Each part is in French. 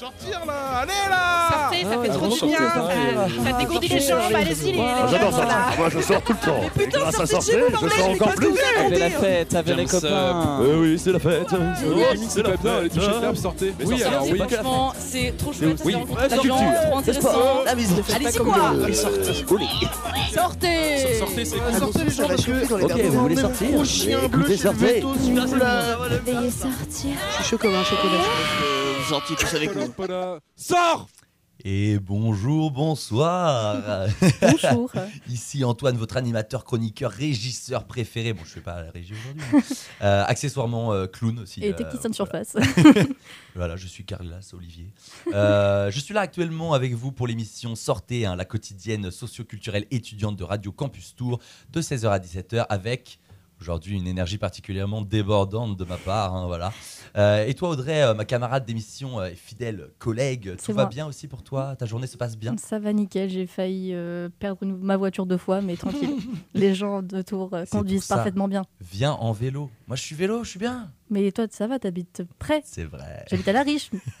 Sortir là Allez là Sortez, ça fait Ah, trop bon, du bien. Ça, ça dégourdit les jambes. Allez-y, les, les J'adore ça. voilà. Moi, je sors tout le temps. Et putain, à sortez de chez sortir, vous, je sors encore plus. fait. Avec la fête, avec les copains. Euh, oui, c'est la fête. C'est la les fête. de lave, sortez. Mais Oui, alors c'est oui. Franchement, c'est trop chouette. La encore culture. trop. La Allez-y, quoi Sortez, Sortez c'est Sortez les gens parce que... Ok, vous voulez sortir Écoutez, sortez. Veuillez sortir. Je suis chaud comme un chocolat. Sortiez tous avec nous. Sors Et bonjour, bonsoir. Bonjour. Ici Antoine, votre animateur, chroniqueur, régisseur préféré. Bon, je fais pas la régie aujourd'hui. euh, accessoirement euh, clown aussi. Et euh, technicien de voilà. surface. Voilà, je suis Carlas Olivier. Euh, je suis là actuellement avec vous pour l'émission Sortez, hein, la quotidienne socio-culturelle étudiante de Radio Campus Tour, de 16h à 17h, avec aujourd'hui une énergie particulièrement débordante de ma part. hein, voilà. Euh, et toi, Audrey, euh, ma camarade d'émission euh, et fidèle collègue, tout va moi. bien aussi pour toi? Ta journée se passe bien? Ça va nickel, j'ai failli perdre une- ma voiture deux fois, mais tranquille. Les gens de Tours conduisent parfaitement bien. Viens en vélo. Moi, je suis vélo, je suis bien. Mais toi, ça va, t'habites près. C'est vrai. J'habite à La Riche.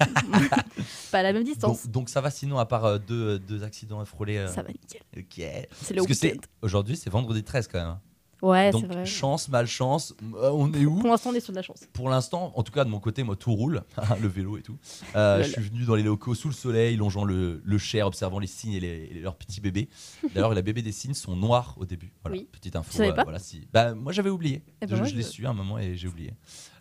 Pas à la même distance. Donc, donc ça va sinon, à part euh, deux, deux accidents à frôler. euh, Ça va nickel. Ok. C'est le Parce que aujourd'hui, c'est vendredi 13 quand même. Ouais, c'est Donc vrai. chance, malchance, euh, on est où Pour l'instant, on est sur de la chance. Pour l'instant, en tout cas de mon côté, moi tout roule, le vélo et tout. Euh, Lol. je suis venu dans les locaux sous le soleil, longeant le, le Cher, observant les cygnes et, les- et leurs petits bébés. D'ailleurs, les bébés des cygnes sont noirs au début. Voilà, Oui. petite info. Tu savais pas voilà, si... bah, moi j'avais oublié. Eh ben je l'ai je- su à un moment et j'ai oublié.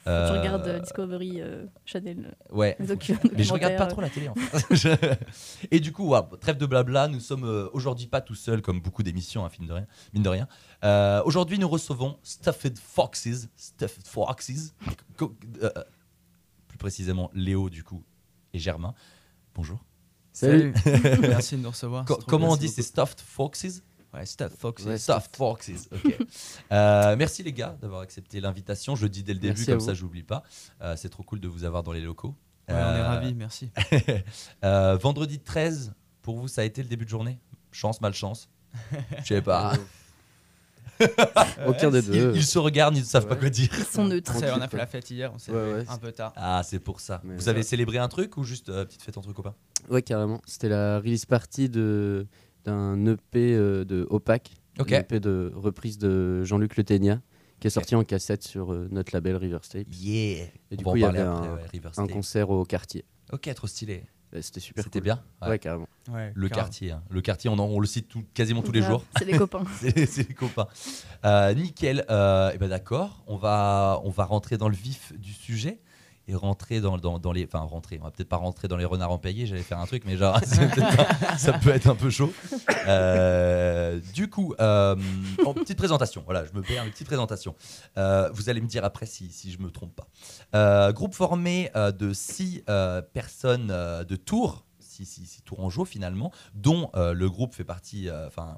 Tu Euh, regardes euh, Discovery euh, Channel. Ouais. Mais je regarde pas trop la télé en fait. Et du coup, ouais, trêve de blabla, nous sommes aujourd'hui pas tout seuls comme beaucoup d'émissions, hein, mine de rien. Mine de rien. Euh, aujourd'hui, nous recevons Stuffed Foxes, Stuffed Foxes, euh, plus précisément Léo du coup et Germain. Bonjour. Salut. Merci de nous recevoir. Co- comment on dit c'est Stuffed Foxes? Ouais, Stuff Fox. Ouais, Stuffed Foxes. Euh, merci les gars d'avoir accepté l'invitation. Je le dis dès le début Merci comme ça, j'oublie pas. Euh, c'est trop cool de vous avoir dans les locaux. Ouais, on est Euh, ravis, merci. Euh, vendredi 13, pour vous, ça a été le début de journée? Chance, malchance Je sais pas. Aucun des Ils, deux. ils se regardent, ils ne savent pas quoi dire. Ils sont neutres. On a fait la fête hier, on s'est Ouais, levé ouais, un peu tard. Ah, c'est pour ça. Mais vous avez célébré un truc ou juste euh, petite fête entre copains? Ouais, carrément. C'était la release party de d'un EP euh, de Opac, Ok. un EP de reprise de Jean-Luc Le Ténia, qui est sorti en cassette sur euh, notre label River State. Yeah Et du On coup, il y parler avait après, un, ouais, un concert au quartier. Ok, trop stylé. C'était super C'était cool. bien Ouais. Ouais. carrément. Ouais, Le quartier, hein. le quartier, on, en- on le cite tout- quasiment tous les jours. C'est les copains. C'est les copains. Euh, nickel. Euh, et ben d'accord. On va, on va rentrer dans le vif du sujet et rentrer dans, dans, dans les. Enfin, rentrer. On va peut-être pas rentrer dans les renards empaillés. J'allais faire un truc, mais genre, ça peut être un peu chaud. Euh, du coup, euh, en petite présentation. Voilà, je me perds une petite présentation. Euh, vous allez me dire après si, si je me trompe pas. Euh, groupe formé euh, de six euh, personnes de Tours. Six, six, six Tourangeaux finalement, dont le groupe fait partie, enfin,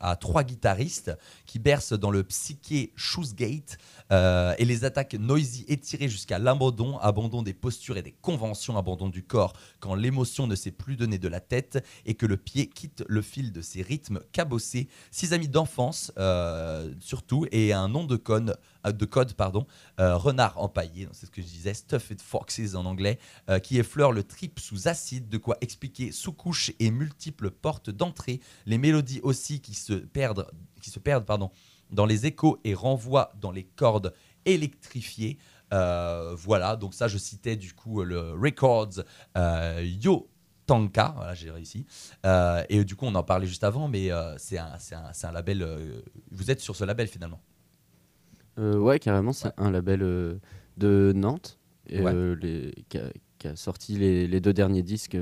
à trois guitaristes qui bercent dans le psyché Shoesgate euh, et les attaques noisy étirées jusqu'à l'abandon, abandon des postures et des conventions, abandon du corps quand l'émotion ne s'est plus donné de la tête et que le pied quitte le fil de ses rythmes cabossés. Six amis d'enfance euh, surtout et un nom de euh, de code pardon, euh, renard empaillé, c'est ce que je disais, Stuffed Foxes en anglais, euh, qui effleure le trip sous acide, de quoi expliquer sous-couches et multiples portes d'entrée, les mélodies aussi qui se perdent, qui se perdent pardon, dans les échos et renvoient dans les cordes électrifiées. Euh, voilà, donc ça je citais du coup le Records euh, Yo Tanka, voilà j'ai réussi. Euh, et du coup on en parlait juste avant, mais euh, c'est un, un- un label, euh, vous êtes sur ce label finalement. Euh, ouais, carrément, c'est un label euh, de Nantes et, euh, les- qui, a, qui a sorti les, les deux derniers disques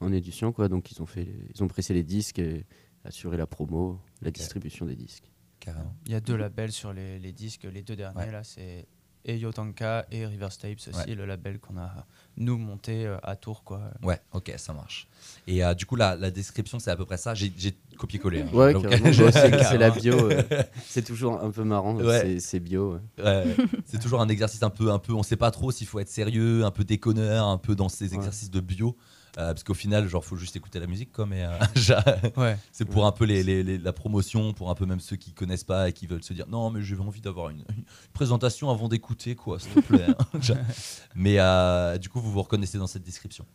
en édition. Quoi. Donc, ils ont, fait, ils ont pressé les disques et assuré la promo, la distribution des disques. Carrément. Il y a deux labels sur les, les disques, les deux derniers Ouais. là, c'est et Yotanka et River Tapes aussi, Ouais. le label qu'on a nous monté euh, à Tours quoi. Ouais, ok, ça marche. Et euh, du coup, la, la description, c'est à peu près ça. J'ai copié-collé. hein. Ouais, c'est la bio. euh, c'est toujours un peu marrant. Ouais. c'est- bio. ouais. Ouais, c'est toujours un exercice un peu, un peu. On sait pas trop s'il faut être sérieux, un peu déconneur, un peu dans ces Ouais. exercices de bio. Euh, parce qu'au final, genre, faut juste écouter la musique, quoi. Mais euh, Ouais. c'est pour un peu les, les- les- la promotion, pour un peu même ceux qui connaissent pas et qui veulent se dire non, mais j'ai envie d'avoir une, une présentation avant d'écouter, quoi, s'il te plaît. hein. Mais euh, du coup, vous vous reconnaissez dans cette description.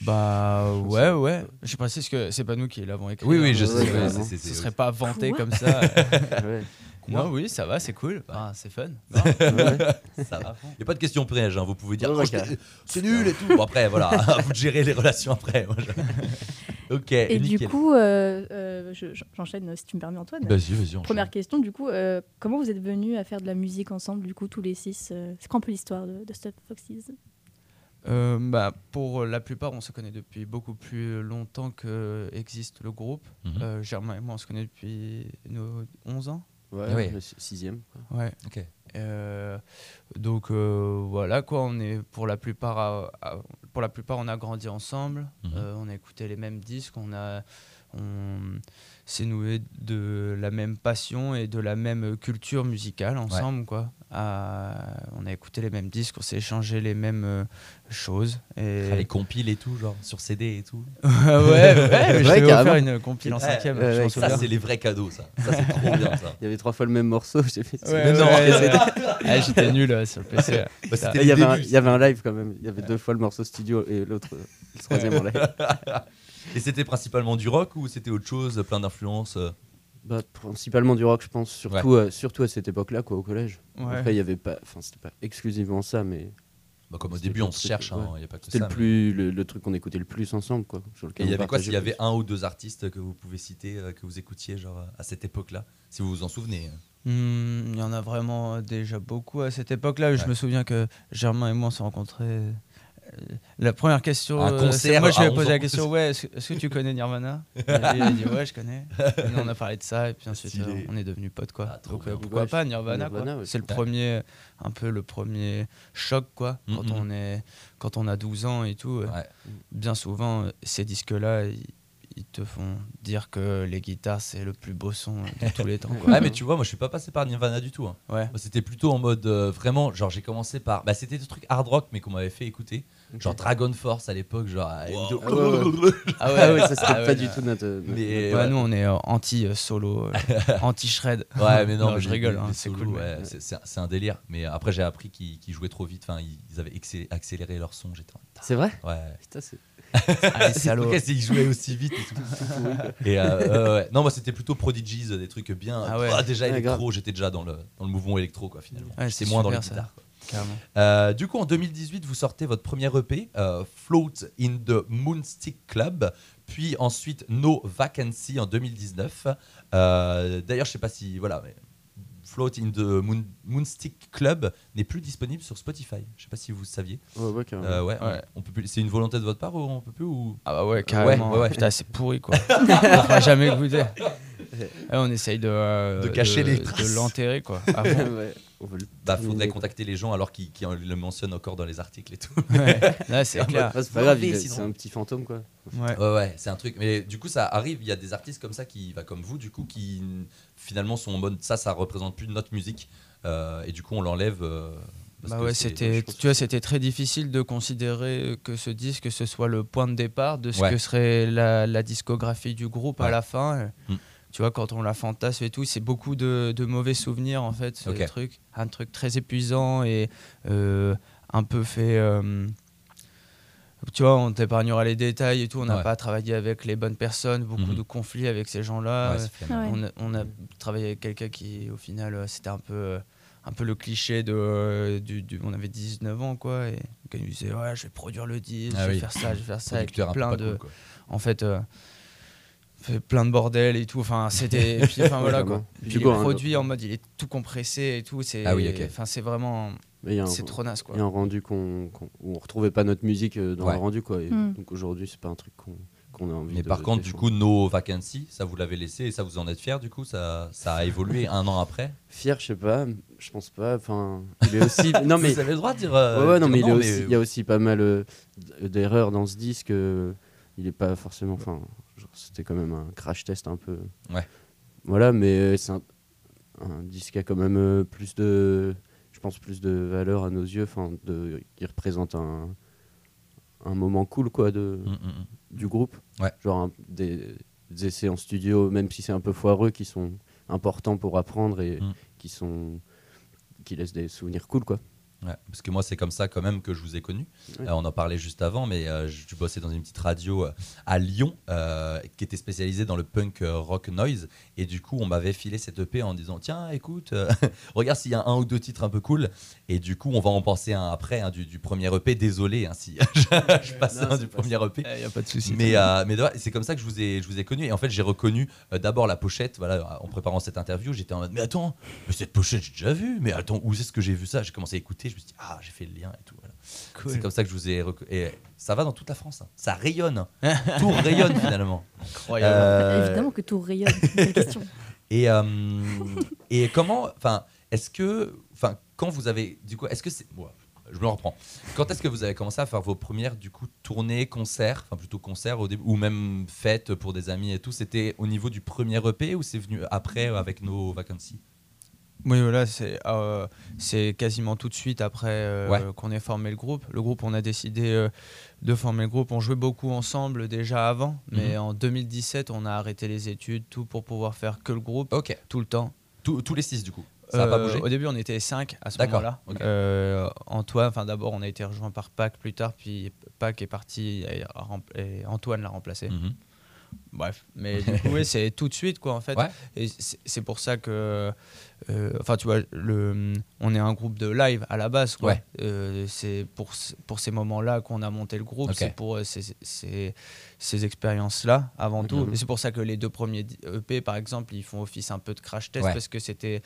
Bah Je ouais, sais ouais. Je précise que c'est pas nous qui l'avons écrit. Oui, oui, hein. je sais. ouais, ouais, Ce serait pas vanté Quoi comme ça. Ouais. non, oui, ça va, c'est cool. Ah, c'est fun. Ouais. Ça va. Il n'y a pas de question piège, hein. vous pouvez dire Oh, c'est nul et tout. Bon, après, voilà, à vous de gérer les relations après. Moi, je- ok, Et du coup, euh, euh, je- j'enchaîne si tu me permets, Antoine. Vas-y, vas-y. Première question, du coup, euh, comment vous êtes venus à faire de la musique ensemble, du coup, tous les six C'est quoi un peu l'histoire de, de Stop Foxes? Euh, bah, pour la plupart, on se connaît depuis beaucoup plus longtemps que existe le groupe. Mhm. Euh, Germain et moi, on se connaît depuis nos 11 ans. Ouais, Ouais. le si- sixième. Ouais. Ok. Euh, donc euh, voilà quoi, on est pour la plupart, à- à- pour la plupart, on a grandi ensemble. Mhm. Euh, on a écouté les mêmes disques, on a, on s'est noué de la même passion et de la même culture musicale ensemble quoi. À- on a écouté les mêmes disques, on s'est échangé les mêmes euh, choses. Et Ah, les compiles et tout, genre sur CD et tout. ouais, ouais, je Ouais, offert une compile en cinquième. ouais. Ça, c'est les vrais cadeaux, ça. Ça, c'est trop bien, ça. Il y avait trois fois le même morceau. j'ai fait- Ouais, Non, ouais, mais ouais. Ah, J'étais nul euh, sur le PC. Bah, c'était les Il y, avait un, débuts, il y avait un live quand même. Il y avait deux fois le morceau studio et l'autre, euh, le troisième en live. Et c'était principalement du rock ou c'était autre chose, plein d'influences euh Bah, principalement du rock, je pense, surtout, euh, surtout à cette époque-là, quoi, au collège. Ouais. Après, il y avait pas, enfin, c'était pas exclusivement ça, mais Bah, Comme au début, on se cherche, il ouais. n'y a pas que c'était le mais- le, le truc qu'on écoutait le plus ensemble, quoi. Sur Et lequel il y avait quoi? S'il y avait un ou deux artistes que vous pouvez citer, euh, que vous écoutiez genre, à cette époque-là Si vous vous en souvenez. hein? Hmm, Il y en a vraiment déjà beaucoup à cette époque-là. Je me souviens que Germain et moi on s'est rencontrés. La première question, Un euh, concert moi je lui ai posé 11 la question ouais, est-ce que, tu connais Nirvana Et Il a dit ouais, je connais. Et on a parlé de ça et puis ensuite Stylé. euh, on est devenus potes quoi. Ah, Donc bien. pourquoi Ouais, pas Nirvana, quoi. Nirvana, ouais. C'est le premier, un peu le premier choc quoi. Quand Mhm. on est, quand on a 12 ans et tout. euh, Ouais. Bien souvent, euh, ces disques-là, ils, te font dire que les guitares c'est le plus beau son de tous les temps. Quoi. Ouais, mais tu vois, moi je suis pas passé par Nirvana du tout. hein. Ouais. C'était plutôt en mode euh, vraiment, genre j'ai commencé par. Bah, c'était des trucs hard rock, mais qu'on m'avait fait écouter. Genre Dragon Force à l'époque, genre. à M2. Ah ouais, ouais. Ah Ah ouais, ça c'était Ah pas ouais, du tout notre. notre- Mais Ouais, ouais. nous on est euh, anti-solo, anti-shred. Ouais, mais non, Non, mais je rigole, hein, c'est cool, c'est- un- délire. Mais après, j'ai appris qu'ils jouaient trop vite. Enfin, ils, avaient accé- accéléré leur son. J'étais. C'est vrai? Ouais. Putain, c'est. Ah, c'est- ils jouaient aussi vite et tout. et euh, euh, ouais. Non, moi c'était plutôt Prodigies, des trucs bien. Ah ouais. Ah, déjà Ouais, électro, j'étais déjà dans le, dans le mouvement électro, quoi, finalement. Ouais, J'étais c'est moins dans les guitares. quoi. Euh, du coup, en 2018, vous sortez votre premier EP, euh, Float in the Moonstick Club, puis ensuite No Vacancy en 2019. Euh, D'ailleurs, je sais pas si. Voilà. mais Float in the Moon- Moonstick Club n'est plus disponible sur Spotify. Je sais pas si vous saviez. Ouais, ouais, carrément. Euh, ouais, Ouais. on peut plus. C'est une volonté de votre part ou on peut plus ou... Ah bah ouais, carrément. ouais, ouais. Putain, c'est pourri quoi. on fera jamais goûter. Ouais, on essaye de, euh, De cacher les de l'enterrer quoi. fond. Bah, faudrait contacter les gens alors qu'ils le mentionnent encore dans les articles et tout. Ouais, Ouais, c'est clair. Pas grave, un petit fantôme quoi. Ouais. Ouais, ouais, c'est un truc. Mais du coup, ça arrive. Il y a des artistes comme ça qui, bah, comme vous, du coup, qui finalement sont en mode ça, ça représente plus notre musique. Euh, et du coup, on l'enlève. euh, parce Bah ouais, c'était, tu vois, c'était très difficile de considérer que ce disque ce soit le point de départ de ce Ouais. que serait la, la discographie du groupe à la fin. Mm. Tu vois, quand on la fantasme et tout, c'est beaucoup de, de mauvais souvenirs en fait, ce Ok. truc. Un truc très épuisant et euh, un peu fait. euh, tu vois, on t'épargnera les détails et tout. On n'a Ouais. pas travaillé avec les bonnes personnes, beaucoup Mhm. de conflits avec ces gens-là. Ouais. On, a, on a travaillé avec quelqu'un qui, au final, euh, c'était un peu, euh, un peu le cliché de. euh, du, du- on avait 19 ans, quoi. Et quand il disait, ouais, je vais produire le disque, Ah je vais oui. faire ça, je vais faire ça. Avec plein de. cool. En fait. euh, fait plein de bordel et tout enfin c'était et puis enfin voilà quoi puis un- produit en mode il est tout compressé et tout c'est Ah oui, ok. enfin c'est vraiment un, c'est trop naze quoi il y a un rendu qu'on, qu'on- où on retrouvait pas notre musique euh, dans Ouais. le rendu quoi. Et Hmm. Donc aujourd'hui, c'est pas un truc qu'on, qu'on a envie Mais de. par contre, du coup, No Vacancy, ça vous l'avez laissé et ça vous en êtes fier. Du coup, ça, ça a évolué un an après? Fier, je sais pas, je pense pas. Enfin, il est aussi. non mais vous avez le droit de dire. euh, Ouais, ouais, non, dire mais, il, aussi- y a aussi pas mal euh, d'erreurs dans ce disque. euh, il est pas forcément. Enfin, c'était quand même un crash test un peu. Ouais. Voilà, mais euh, c'est un, un disque qui a quand même euh, plus de. Je pense plus de valeur à nos yeux. Enfin, représente un, un moment cool, quoi, de, Mm, mm, mm. du groupe. Ouais. Genre un- des, des essais en studio, même si c'est un peu foireux, qui sont importants pour apprendre et qui sont. qui laissent des souvenirs cool, quoi. Ouais, parce que moi, c'est comme ça quand même que je vous ai connu. Ouais. Euh, on en parlait juste avant, mais euh, je bossais dans une petite radio euh, à Lyon euh, qui était spécialisée dans le punk rock noise. Et du coup, on m'avait filé cette EP en disant Tiens, écoute, regarde s'il y a un ou deux titres un peu cool. Et du coup, on va en penser un après hein, du, du premier EP. Désolé hein, si je, je passe Non, un du premier EP. Il n'y a pas de souci. Mais, c'est comme ça que je vous ai, je vous ai connu. Et en fait, j'ai reconnu d'abord la pochette. Voilà, en préparant cette interview, j'étais en mode Mais attends, mais cette pochette, j'ai déjà vu. Mais attends, où est-ce que j'ai vu ça J'ai commencé à écouter. Je me suis dit Ah, j'ai fait le lien et tout. voilà. C'est comme ça que je vous ai. Et ça va dans toute la France. hein. Ça rayonne. tout rayonne finalement. Incroyable. Euh, Évidemment que tout rayonne. Question. Et, euh, et comment, enfin, est-ce que, enfin, quand vous avez, du coup, est-ce que c'est, ouais, je me reprends. Quand est-ce que vous avez commencé à faire vos premières, du coup, tournées, concerts, enfin plutôt concerts au début, ou même fêtes pour des amis et tout C'était au niveau du premier EP ou c'est venu après avec nos vacancies Oui, voilà, c'est euh, c'est quasiment tout de suite après euh, Ouais. qu'on ait formé le groupe. Le groupe, on a décidé euh, de former le groupe. On jouait beaucoup ensemble déjà avant, mais Mhm. en 2017, on a arrêté les études, tout pour pouvoir faire que le groupe Ok. tout le temps. Tous- tous les six, du coup. Ça n'a pas bougé? Au début, on était cinq à ce moment-là. ok. Euh, Antoine, enfin d'abord, on a été rejoint par Pac plus tard, puis Pac est parti et, a Antoine l'a remplacé. Mhm. Bref, mais du coup, oui, c'est tout de suite, quoi, en fait. Ouais. Et c'est pour ça que, enfin, tu vois, le, on est un groupe de live à la base, quoi. Ouais. Euh, c'est pour, pour ces moments-là qu'on a monté le groupe, c'est pour euh, ces, ces, ces expériences-là, avant tout. Mhm. Et c'est pour ça que les deux premiers EP, par exemple, ils font office un peu de crash test, Ouais. parce que c'était.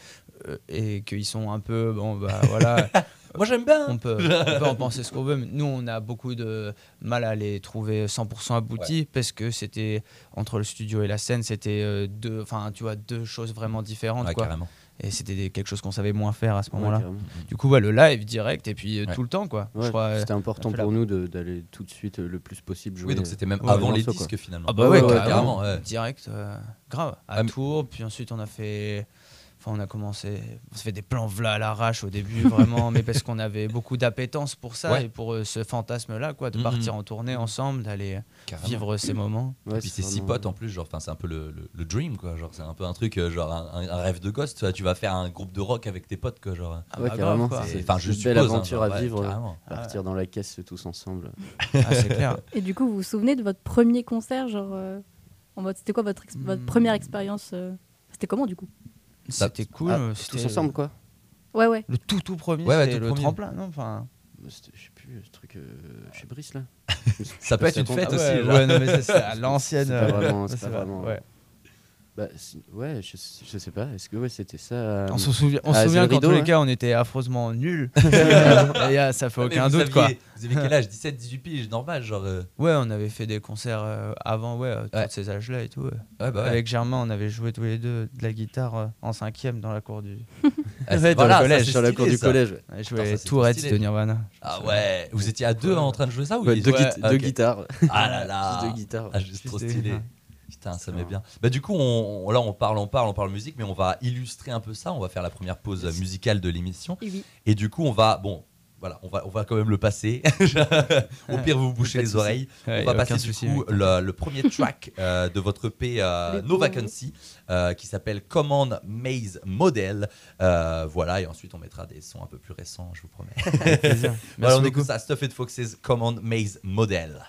euh, et qu'ils sont un peu, bon, bah voilà. Moi, j'aime bien. On peut, on peut en penser ce qu'on veut, mais nous, on a beaucoup de mal à les trouver 100% aboutis parce que c'était entre le studio et la scène, c'était euh, deux, enfin, tu vois, deux choses vraiment différentes, Ouais, quoi. carrément. Et c'était quelque chose qu'on savait moins faire à ce moment-là. du coup, ouais, le live direct et puis euh, Ouais. tout le temps, quoi. Crois, euh, C'était important pour nous d'aller tout de suite euh, le plus possible jouer. Oui, donc c'était même Ouais, avant les morceaux, quoi. disques finalement. Ah bah Ouais, ouais, ouais, carrément. carrément, ouais. Direct, euh, grave. À Ah, Tours, puis ensuite on a fait. Enfin, on a commencé. On se fait des plans v'là à l'arrache au début, vraiment, mais parce qu'on avait beaucoup d'appétence pour ça Ouais. et pour euh, ce fantasme-là, quoi, de Mhm. partir en tournée ensemble, d'aller Carrément. vivre ces moments. Ouais, Et puis c'est six vraiment- potes en plus, genre, enfin, c'est un peu le, le- le dream, quoi. Genre, c'est un peu un truc, euh, genre, un, un rêve de gosse. Tu, vas faire un groupe de rock avec tes potes, quoi. Genre, Ah Ouais, bah, carrément. C'est- C'est enfin, je une belle suppose, hein, aventure genre, à ouais, vivre. Partir dans la caisse tous ensemble. Ah, c'est clair. Et du coup, vous vous souvenez de votre premier concert genre, euh, en mode, C'était quoi votre, ex- votre Hmm. première expérience euh, C'était comment du coup? C'était cool. Ah, euh, tous c'était ensemble, quoi. Ouais, ouais. Le tout tout premier, Ouais, ouais, c'était tout le premier. tremplin, non enfin, Bah, Je sais plus, ce truc euh, chez Brice là. Ça peut être une fête ah aussi. ouais, non, mais ça, c'est à l'ancienne. C'est pas euh, vraiment- Bah, ouais, je, je sais pas. Est-ce que ouais, c'était ça euh, On se souvient, on se Ah, souvient qu'en tous les hein. cas, on était affreusement nuls. Et, euh, ça fait Ah, aucun vous doute, quoi. Vous avez quel âge? 17, 18 piges, normal, genre. euh, Ouais, on avait fait des concerts euh, avant, ouais, à tous Ouais. ces âges-là et tout. ouais. Ouais, bah ouais. Avec Germain, on avait joué tous les deux de la guitare euh, en cinquième dans la cour du. Ah, c'est- Ouais, dans voilà, le ça, collège, sur la cour du collège. ouais. Ça, c'est Tourette de Nirvana. Ah ouais, vous étiez à deux en train de jouer ça ou deux, ok. guitares. Ah là là. deux guitares. Ah, juste trop stylé. Putain, ça met bien. Bah du coup, on, on- là on parle, on parle, on parle musique, mais on va illustrer un peu ça. On va faire la première pause musicale de l'émission. Et oui. Et du coup, on va, bon, voilà, on va, on va quand même le passer. Au pire, vous vous bouchez les oreilles. Ouais, on va passer du souci coup le, le premier track euh, de votre EP euh, No. Vacancy, euh, qui s'appelle Command Maze Model. Voilà, et ensuite on mettra des sons un peu plus récents, je vous promets. voilà, on écoute ça, Stuff It Foxes Command Maze Model.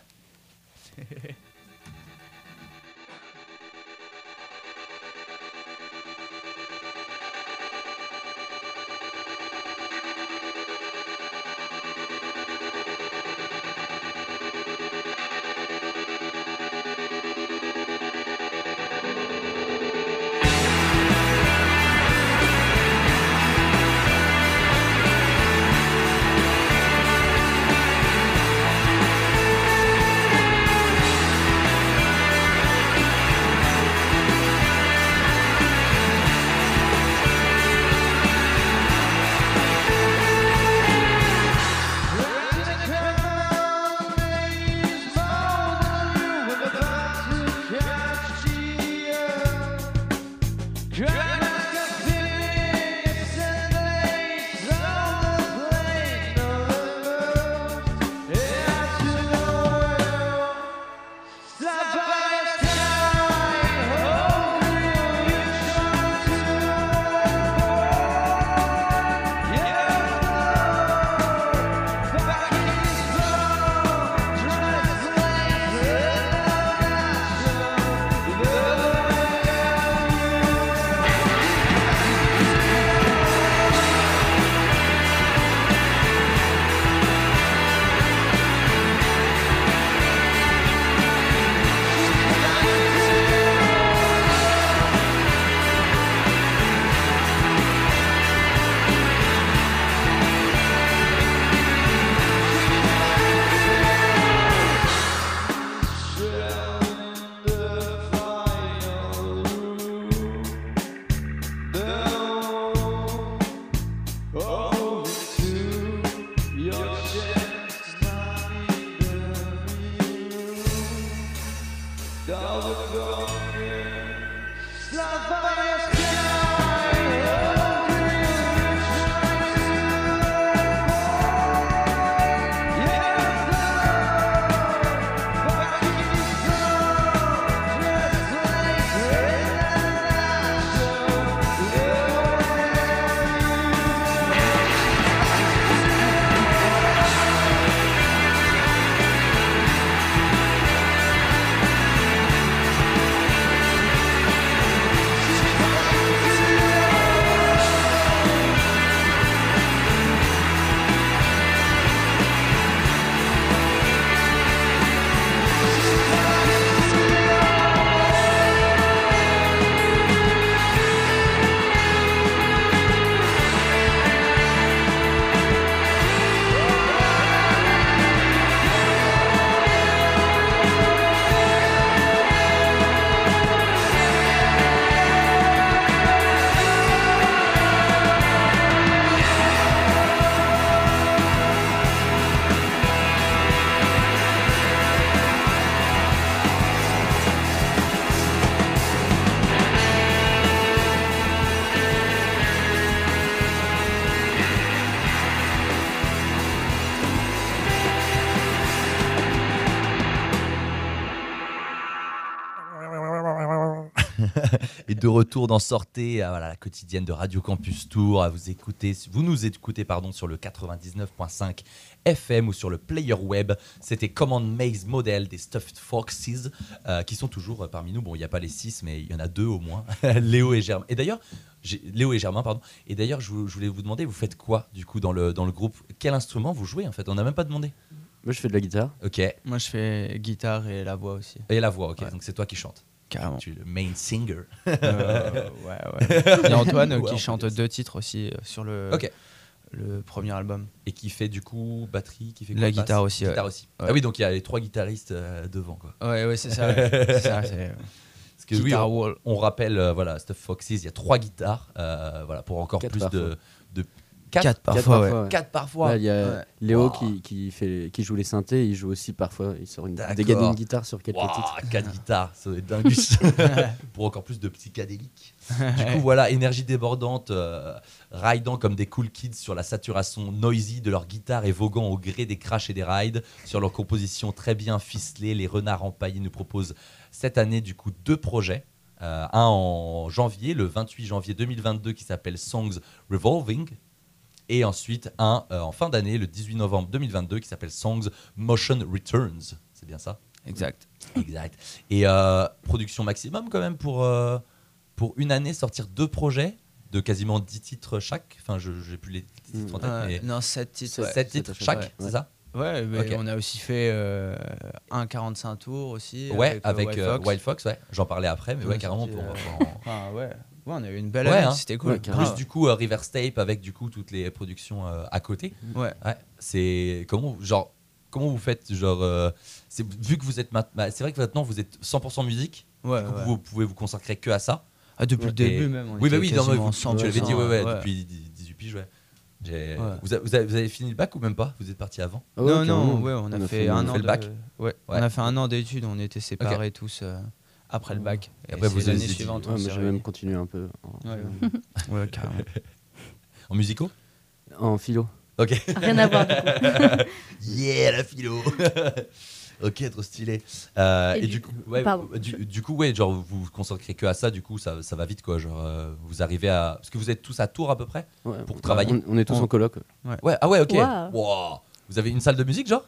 Et de retour dans Sortez, à, voilà, la quotidienne de Radio Campus Tour, à vous écouter, vous nous écoutez pardon sur le 99.5 FM ou sur le player web. C'était Command Maze Model des Stuffed Foxes euh, qui sont toujours euh, parmi nous. Bon, il n'y a pas les six, mais il y en a deux au moins, Léo et Germain. Et d'ailleurs, Léo et Germain, pardon. Et d'ailleurs, je, vou- je voulais vous demander, vous faites quoi du coup dans le, dans le groupe? Quel instrument vous jouez en fait? On n'a même pas demandé. Moi, je fais de la guitare. Ok. Et Moi, je fais guitare et la voix aussi. la voix, ok. Ouais. Donc c'est toi qui chantes. Carrément. Tu es le main singer. Euh, ouais, ouais. Il y a Antoine euh, Ouais, qui chante deux titres aussi euh, sur le, le premier album. Et qui fait du coup batterie, qui fait La quoi, basse guitare aussi, ouais. Guitare aussi. Ouais. Ah oui, donc il y a les trois guitaristes euh, devant quoi. Ouais, ouais, c'est ça. ouais. C'est ça, c'est Parce que oui, on, rappelle, euh, voilà, Stuff Foxes, il y a trois guitares, euh, voilà, pour encore Quatre plus parfois. de, de Quatre Quatre parfois, ouais. ouais. Quatre parfois. Ouais, Il y a Ouais. Léo Wow. qui, qui, fait, qui joue les synthés, il joue aussi parfois, il sort une, dégage une guitare sur quelques Wow, titres. quatre guitares, ça doit être dingus. pour encore plus de psychédéliques. Du coup, voilà, énergie débordante, euh, ridant comme des cool kids sur la saturation noisy de leur guitare et voguant au gré des crashs et des rides. Sur leur composition très bien ficelée, les renards empaillés nous proposent cette année, du coup, deux projets. Euh, un en janvier, le 28 janvier 2022, qui s'appelle Songs Revolving. Et ensuite un euh, en fin d'année, le 18 novembre 2022, qui s'appelle Songs Motion Returns. C'est bien ça Exact. Exact. Et euh, production maximum quand même pour, euh, pour une année sortir deux projets de quasiment 10 titres chaque. Enfin, je j'ai plus les titres en tête, mais non, 7 titres. Ouais. 7 titres chaque c'est ça Ouais, mais on a aussi fait euh, un 45 tours aussi. Ouais, avec, avec, Wild Fox. Wild Fox, ouais. J'en parlais après, mais ouais, carrément pour. ouais. Ouais, on a eu une belle Ouais, année, hein. c'était cool. Ouais. Plus du coup euh, River Tape avec du coup toutes les productions euh, à côté. Ouais. Ouais, c'est comment genre comment vous faites genre euh, c'est vu que vous êtes mat- bah, c'est vrai que maintenant vous êtes 100% musique. Ouais, du coup, ouais. vous pouvez vous consacrer que à ça. Ah, depuis le Et- début même. on Oui, bah oui, non, vous, tu l'avais dit, ouais, ouais, 100%, depuis 18 piges, ouais. Vous, a- vous avez, vous avez fini le bac ou même pas? Vous êtes parti avant? Ah non, non, carrément. ouais, on a, fait, on un fait an le de- bac? Ouais, Ouais. on a fait un an d'études, on était séparés tous euh, après le bac. Et après, vous avez l'année suivante. Ouais, j'ai même réunis. continué un peu en, Ouais, Ouais, carrément. En musicaux en philo. Ok. Rien à voir. yeah, la philo Ok, trop stylé. Euh, et, Et du, coup, ouais, du, du coup, ouais, genre vous vous concentrez que à ça, du coup, ça, ça va vite, quoi. Genre, euh, vous arrivez à. Parce que vous êtes tous à Tours à peu près Ouais. Pour travailler. On, on est tous On- en coloc. Ouais, ah ouais, ok. Waouh. Wow. Vous avez une salle de musique, genre?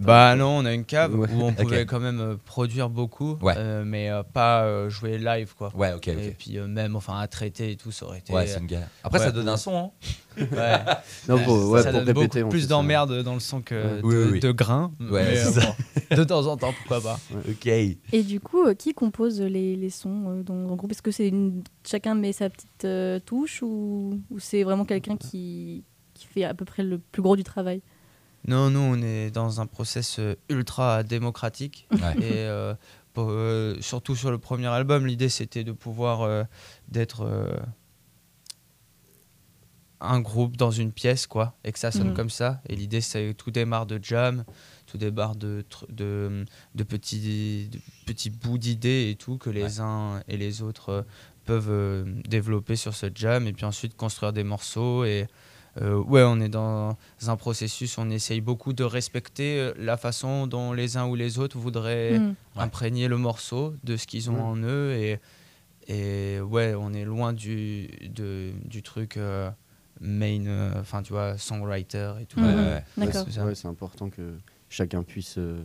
Bah non, on a une cave Ouais. où on pouvait quand même euh, produire beaucoup, Ouais. euh, mais euh, pas euh, jouer live quoi. Ouais, ok, Et puis euh, même enfin à traiter et tout, ça aurait été. Ouais, c'est une galère. Après, Ouais. ça donne un son, hein ouais. Non, pour, ouais, ça pour donne beaucoup répéter. plus ça. d'emmerde dans le son que de, Oui, de grain. Ouais, mais, euh, ça. bon, de temps en temps, pourquoi pas. Ok. Et du coup, euh, qui compose les, les sons euh, dans le groupe? Est-ce que c'est une- chacun met sa petite euh, touche ou, ou c'est vraiment quelqu'un qui, qui fait à peu près le plus gros du travail? Non, nous on est dans un process euh, ultra démocratique Ouais. et euh, pour, euh, surtout sur le premier album, l'idée c'était de pouvoir euh, d'être euh, un groupe dans une pièce, quoi, et que ça sonne Mhm. comme ça. Et l'idée, c'est tout démarre de jam, tout démarre de, de, de petits, de petits bouts d'idées et tout que les uns et les autres euh, peuvent euh, développer sur ce jam, et puis ensuite construire des morceaux. Et euh, ouais, on est dans un processus, on essaye beaucoup de respecter euh, la façon dont les uns ou les autres voudraient Mm. Ouais. imprégner le morceau de ce qu'ils ont Ouais. en eux et, et ouais on est loin du, de, du truc euh, main euh, enfin tu vois songwriter et tout Mhm. Ouais, ouais, c'est ça. Ouais, c'est important que chacun puisse euh,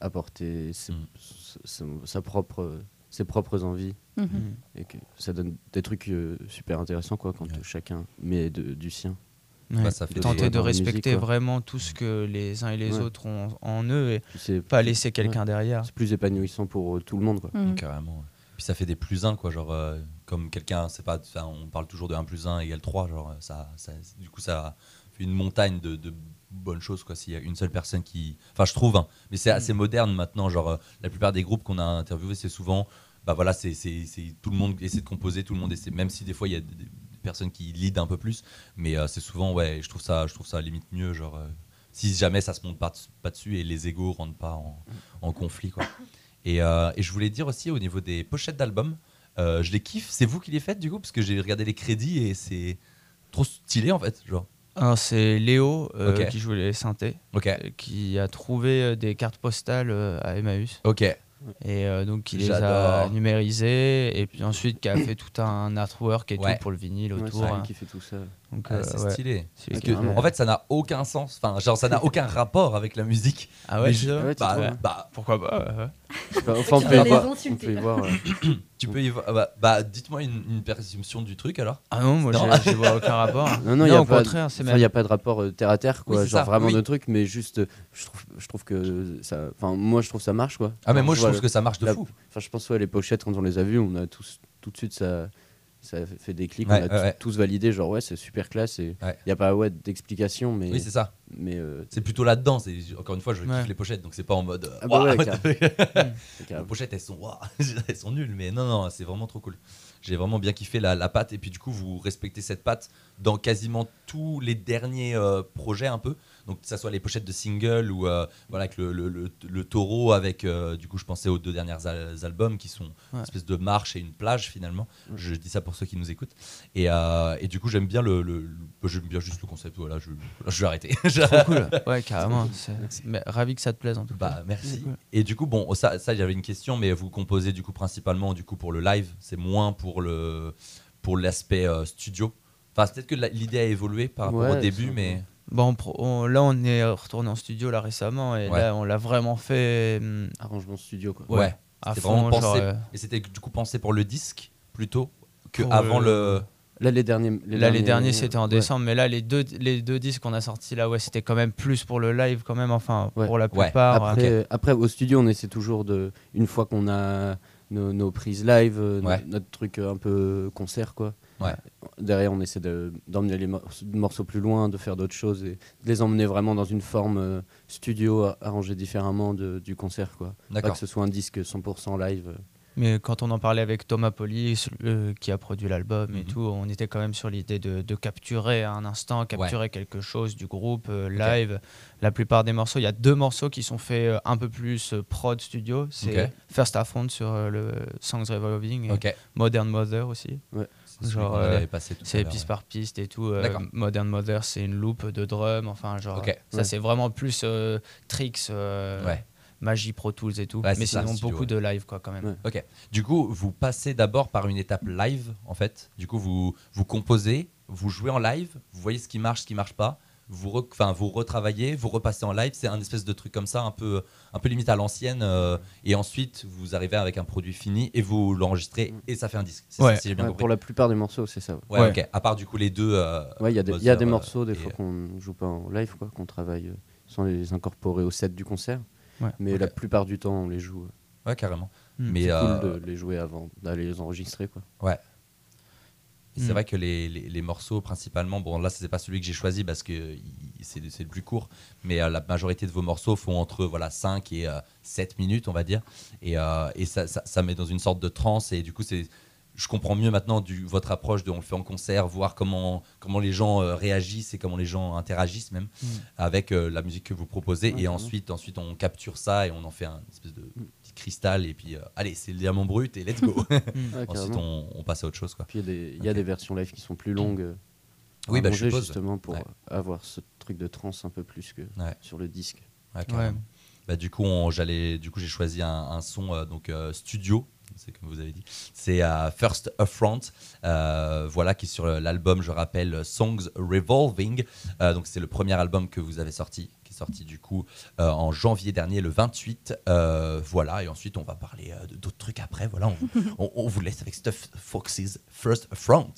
apporter ses, Mm. s- sa propre, ses propres envies Mhm. Et que ça donne des trucs euh, super intéressants quoi quand Ouais. chacun met de- du sien. Ouais. Bah, ça fait tenter de musique, respecter vraiment tout ce que les uns et les Ouais. autres ont en eux et Puis pas laisser quelqu'un derrière C'est plus épanouissant pour euh, tout le monde quoi. Mhm. Carrément. ouais. Puis ça fait des plus 1, quoi. Genre, euh, comme quelqu'un, c'est pas. On parle toujours de 1 plus 1 égale 3. Genre, ça, ça- du coup, ça fait une montagne de, de bonnes choses, quoi. S'il y a une seule personne qui. Enfin, je trouve, hein. mais c'est assez moderne maintenant. Genre, euh, la plupart des groupes qu'on a interviewés, c'est souvent. Bah voilà, c'est c'est- c'est- tout le monde essaie de composer, tout le monde essaie, même si des fois il y a des, des personnes qui lead un peu plus, mais euh, c'est souvent, ouais, je trouve ça, je trouve ça limite mieux, genre, euh, si jamais ça se monte pas, pas dessus et les égos rentrent pas en, en conflit, quoi. Et, et je voulais dire aussi au niveau des pochettes d'albums, je les kiffe. C'est vous qui les faites du coup? Parce que j'ai regardé les crédits et c'est trop stylé en fait. Genre. Alors, c'est Léo euh, qui joue les synthés euh, qui a trouvé euh, des cartes postales euh, à Emmaüs Ok. et euh, donc qui les a numérisées et puis ensuite qui a fait tout un artwork et Ouais. tout pour le vinyle Ouais, autour c'est hein. qui fait tout ça. donc Ah, euh, c'est ouais. stylé. En fait, ça n'a aucun sens. Enfin, genre, ça n'a aucun rapport avec la musique. ah ouais, je- bah, bah, pourquoi pas ouais, ouais. Enfin, enfin, on tu peut y voir. On insulter. peut y voir tu peux y voir. ah Bah, bah, dites-moi une, une perception du truc alors. ah non moi Non. je vois aucun rapport Non, non, il y a au pas- contraire c'est Enfin, même il n'y a pas de rapport euh, terre à terre, quoi. Oui, c'est genre ça, vraiment oui. de truc, mais juste, euh, je trouve, je trouve que ça. Enfin, moi, je trouve ça marche, quoi. Ah, mais moi, je trouve que ça marche de la- fou. Enfin, je pense ouais, les pochettes quand on les a vues, on a tous tout de suite ça, ça fait des clics, Ouais, on a ouais, tous- ouais. tous validé, genre ouais, c'est super classe et il Ouais. n'y a pas ouais d'explication, mais Oui, c'est ça. Mais euh, C'est plutôt là-dedans. C'est encore une fois, je kiffe Ouais. les pochettes, donc c'est pas en mode. euh, Ah bah ouais. Les pochettes, elles sont, elles sont nulles, mais non, non, c'est vraiment trop cool. J'ai vraiment bien kiffé la, la patte, et puis du coup, vous respectez cette patte dans quasiment tous les derniers euh, projets un peu. Donc, que ça soit les pochettes de single ou euh, voilà, avec le, le, le- le taureau, avec euh, du coup, je pensais aux deux derniers al- albums qui sont une espèce de marche et une plage finalement. Je dis ça pour ceux qui nous écoutent. Et, euh, et du coup, j'aime bien le, le- le- j'aime bien juste le concept. Voilà, je, je vais arrêter. trop cool ouais carrément mais ravi que ça te plaise en tout cas Bah merci. cool. Et du coup bon ça ça j'avais une question mais vous composez du coup principalement du coup pour le live, c'est moins pour le pour l'aspect euh, studio. Enfin peut-être que l'idée a évolué par rapport Ouais, au début mais Bon, on là, on est retourné en studio là récemment et Ouais. là, on l'a vraiment fait hum, Arrangement studio, quoi. ouais, à c'était fond. vraiment genre, pensé euh, et c'était du coup pensé pour le disque plutôt que Pour, avant le Là, les derniers. là, les derniers, c'était en ouais. décembre, mais là, les deux, les deux disques qu'on a sortis là, ouais, c'était quand même plus pour le live, quand même. Enfin, Ouais. pour la Ouais. plupart. Après, euh, euh, après, au studio, on essaie toujours de, une fois qu'on a nos, nos prises live, euh, notre truc euh, un peu concert, quoi. Ouais. Derrière, on essaie de- d'emmener les mor- morceaux plus loin, de faire d'autres choses et de les emmener vraiment dans une forme euh, studio arrangée différemment de- du concert, quoi. Pas que ce soit un disque 100% live. Mais quand on en parlait avec Thomas Poli, euh, qui a produit l'album et Mhm. tout, on était quand même sur l'idée de, de capturer un instant, capturer quelque chose du groupe euh, live. La plupart des morceaux, il y a deux morceaux qui sont faits euh, un peu plus euh, prod studio. C'est. First Affront sur le Songs Revolving et. Modern Mother aussi. Genre, C'est piste ouais. par piste et tout. Modern Mother, c'est une loupe de drum. Enfin, genre, ça c'est vraiment plus tricks, Ouais. Magie Pro Tools et tout. Ouais, Mais ça, sinon, studio, beaucoup ouais. de live quoi quand même. Ouais. Ok. Du coup, vous passez d'abord par une étape live, en fait. Du coup, vous, vous composez, vous jouez en live, vous voyez ce qui marche, ce qui marche pas. Vous, re- enfin, vous retravaillez, vous repassez en live. C'est un espèce de truc comme ça, un peu, un peu limite à l'ancienne. euh, et ensuite, vous arrivez avec un produit fini et vous l'enregistrez et ça fait un disque. C'est Ouais. ça, si j'ai bien Ouais, compris. pour la plupart des morceaux, c'est ça. ouais. Ok. À part du coup les deux. euh, Ouais, il y a des, il y a des Mother, morceaux des et- fois qu'on joue pas en live, quoi, qu'on travaille euh, sans les incorporer au set du concert. Ouais. Mais la plupart du temps, on les joue. euh, Ouais, carrément. Hmm. Mais C'est euh, cool de les jouer avant d'aller les enregistrer, quoi. Et C'est Mm. vrai que les, les- les morceaux, principalement, bon là, c'est pas celui que j'ai choisi parce que c'est c'est le plus court, mais euh, la majorité de vos morceaux font entre voilà, 5 et euh, 7 minutes, on va dire. Et, euh, et ça, ça, ça met dans une sorte de transe, et du coup, c'est. Je comprends mieux maintenant du, votre approche de on le fait en concert, voir comment, comment les gens euh, réagissent et comment les gens interagissent même Mm. avec euh, la musique que vous proposez. Et ensuite, ensuite, on capture ça et on en fait un espèce de petit cristal. Et puis, euh, allez, c'est le diamant brut et let's go. Ouais, ensuite, on, on passe à autre chose. Quoi. Puis il y a des- il y a Ok. des versions live qui sont plus longues. euh, Oui, bah, je suppose. justement pour Ouais. avoir ce truc de trance un peu plus que Ouais. sur le disque. Ouais. Bah, du coup, on- j'allais, du coup, j'ai choisi un, un son euh, donc euh, studio. C'est comme vous avez dit. C'est euh, First Affront, euh, voilà, qui est sur l'album, je rappelle, Songs Revolving. Euh, donc c'est le premier album que vous avez sorti, qui est sorti du coup euh, en janvier dernier, le 28. Euh, voilà, et ensuite on va parler euh, d'autres trucs après. Voilà, on, vous- laisse avec Stuff Fox's First Affront.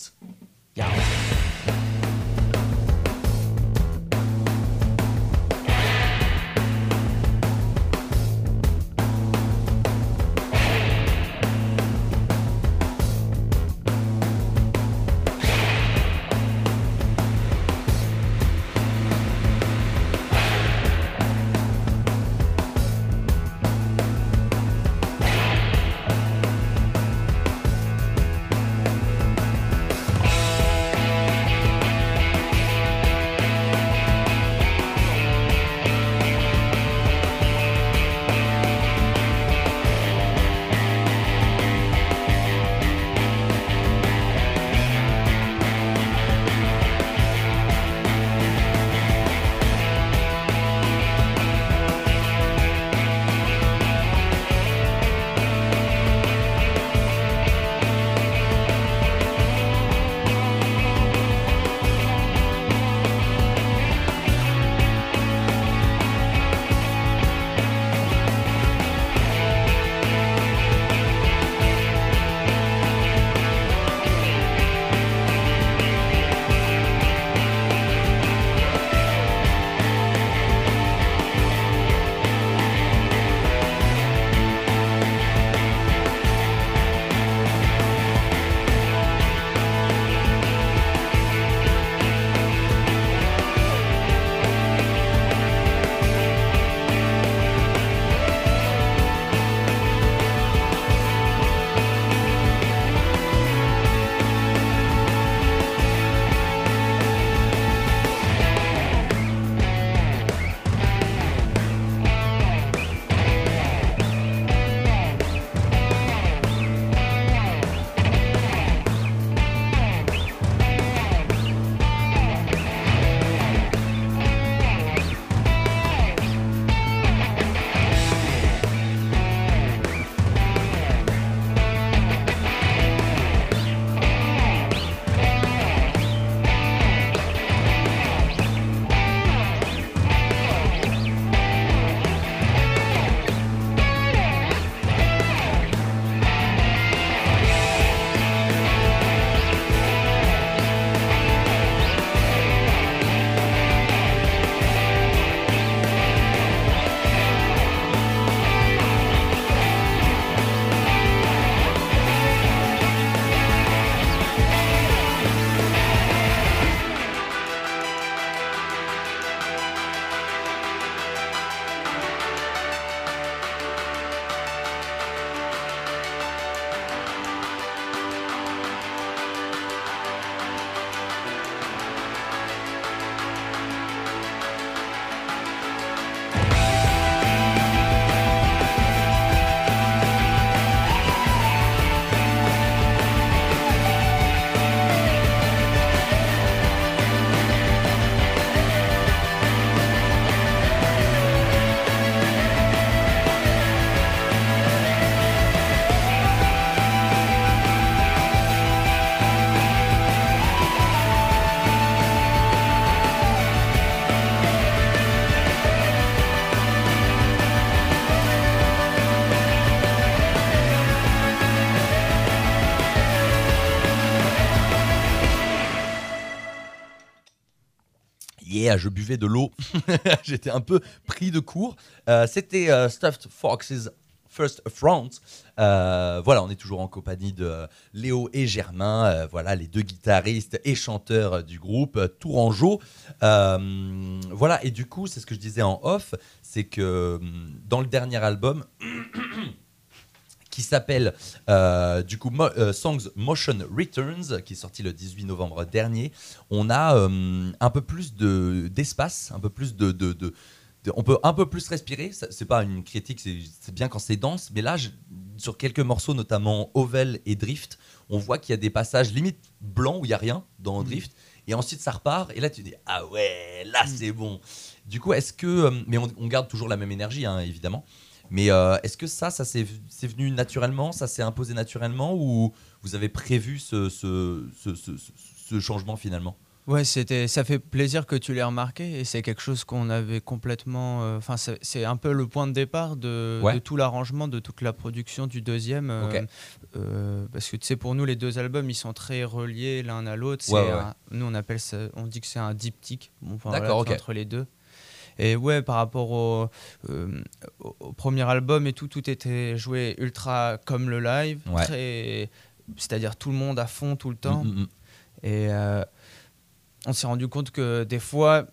Je buvais de l'eau. J'étais un peu pris de court. Euh, C'était euh, Stuffed Fox's First Affront. Euh, voilà, on est toujours en compagnie de Léo et Germain, voilà, les deux guitaristes et chanteurs du groupe Tourangeau. Voilà, et du coup, c'est ce que je disais en off, c'est que dans le dernier album, qui s'appelle euh, du coup Mo- euh, Songs Motion Returns, qui est sorti le 18 novembre dernier. On a euh, un peu plus de d'espace, un peu plus de, de- on peut un peu plus respirer. C'est pas une critique, c'est bien quand c'est dense, mais là, je- sur quelques morceaux, notamment Ovel et Drift, on voit qu'il y a des passages limite blancs où il y a rien dans Drift, et ensuite ça repart, et là tu dis ah ouais, là c'est bon. Du coup, est-ce que, mais on, on garde toujours la même énergie, hein, évidemment. Mais euh, est-ce que ça, ça s'est c'est venu naturellement, ça s'est imposé naturellement, ou vous avez prévu ce, ce, ce, ce- ce- ce changement finalement? Ouais, c'était, ça fait plaisir que tu l'aies remarqué et c'est quelque chose qu'on avait complètement. euh, Enfin, c'est, c'est un peu le point de départ de, Ouais. de tout l'arrangement, de toute la production du deuxième. euh, euh, parce que tu sais, pour nous, les deux albums, ils sont très reliés l'un à l'autre. Ouais, ouais, nous, on appelle ça, on dit que c'est un diptyque. Bon, D'accord, voilà, entre les deux. Et ouais, par rapport au, euh, au, premier album et tout, tout était joué ultra comme le live, Ouais. très, c'est-à-dire tout le monde à fond tout le temps. Mm, mm, mm. Et euh, on s'est rendu compte que des fois,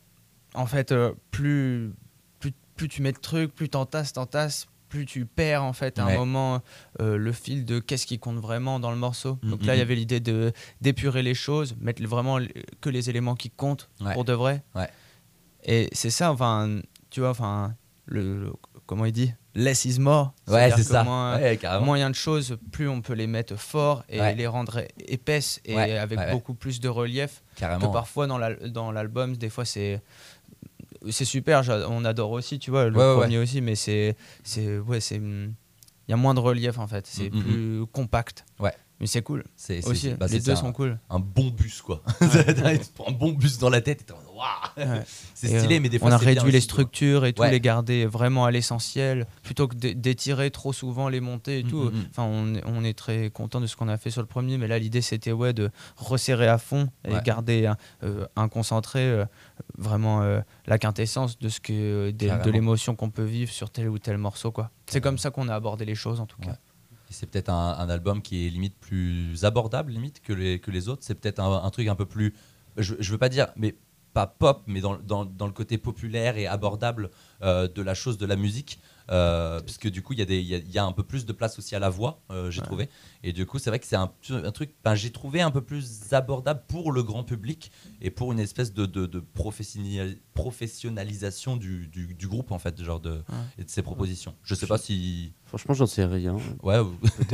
en fait, euh, plus, plus, plus tu mets de trucs, plus t'entasses, t'entasses, plus tu perds en fait à Ouais. un moment euh, le fil de qu'est-ce qui compte vraiment dans le morceau. Mm, Donc mm, là, il y mm. avait l'idée de d'épurer les choses, mettre vraiment que les éléments qui comptent Ouais. pour de vrai. Ouais. Et c'est ça, enfin, tu vois, enfin, le, le- comment il dit, less is more. Ouais, c'est ça. moins- Ouais, a de choses, plus on peut les mettre fort et Ouais. les rendre épaisses et Ouais, avec beaucoup plus de relief Carrément. que parfois dans l'al- dans l'album des fois c'est c'est super on adore aussi tu vois le premier aussi mais c'est c'est ouais c'est il y a moins de relief en fait c'est Mm, mm, plus compact Ouais. mais c'est cool C'est aussi bah, les deux sont cool un bon bus quoi. un bon bus dans la tête et Waouh Ouais. c'est stylé euh, mais des fois on a réduit les aussi, quoi. structures et tout Ouais. les garder vraiment à l'essentiel plutôt que d'é- d'étirer trop souvent les montées et Mm, tout mm, mm. enfin on, est- on est très content de ce qu'on a fait sur le premier mais là l'idée c'était ouais de resserrer à fond et Ouais. garder un, euh, un concentré euh, vraiment la quintessence de ce que des- de l'émotion qu'on peut vivre sur tel ou tel morceau quoi c'est comme ça qu'on a abordé les choses en tout cas c'est peut-être un, un album qui est limite plus abordable limite que les, que les autres. C'est peut-être un, un truc un peu plus, je, je veux pas dire, mais pas pop, mais dans, dans, dans le côté populaire et abordable euh, de la chose de la musique. Euh, parce que du coup, il y, a des- il y, a- y a un peu plus de place aussi à la voix, euh, j'ai Ouais. trouvé. Et du coup, c'est vrai que c'est un, un truc, ben, j'ai trouvé un peu plus abordable pour le grand public et pour une espèce de, de, de professionnali- professionnalisation du, du, du groupe, en fait, genre de, et de ses propositions. Je sais pas si. Franchement, j'en sais rien. Ouais,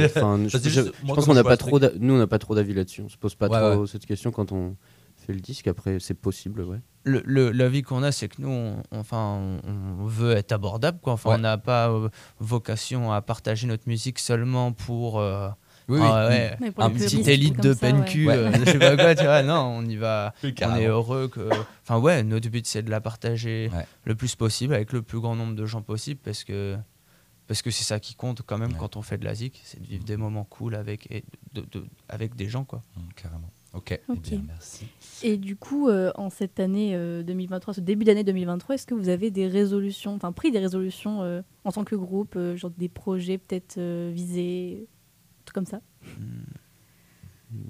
Enfin, je, pense qu'on n'a pas trop. d'a- Nous, on n'a pas trop d'avis là-dessus. On se pose pas Ouais, trop cette question quand on fait le disque. Après, c'est possible, ouais. le, le- l'avis qu'on a, c'est que nous, on, enfin, on, on veut être abordable. Quoi. Enfin, Ouais. On n'a pas euh, vocation à partager notre musique seulement pour euh, Oui, oui. ah ouais, Mais pour Un petit élite de. PNQ, Ouais. euh, je sais pas quoi, tu vois. Non, on y va. Oui, On est heureux que. Enfin, ouais, notre but, c'est de la partager Ouais. le plus possible avec le plus grand nombre de gens possible parce que. Parce que c'est ça qui compte quand même Ouais. quand on fait de la zik, c'est de vivre des moments cool avec, et de- de- avec des gens. Quoi. Mm, Carrément. Ok, eh Ok. bien, merci. Et du coup, euh, en cette année euh, 2023, ce début d'année 2023, est-ce que vous avez des résolutions, enfin pris des résolutions euh, en tant que groupe, euh, genre des projets peut-être euh, visés, tout comme ça? Aïe,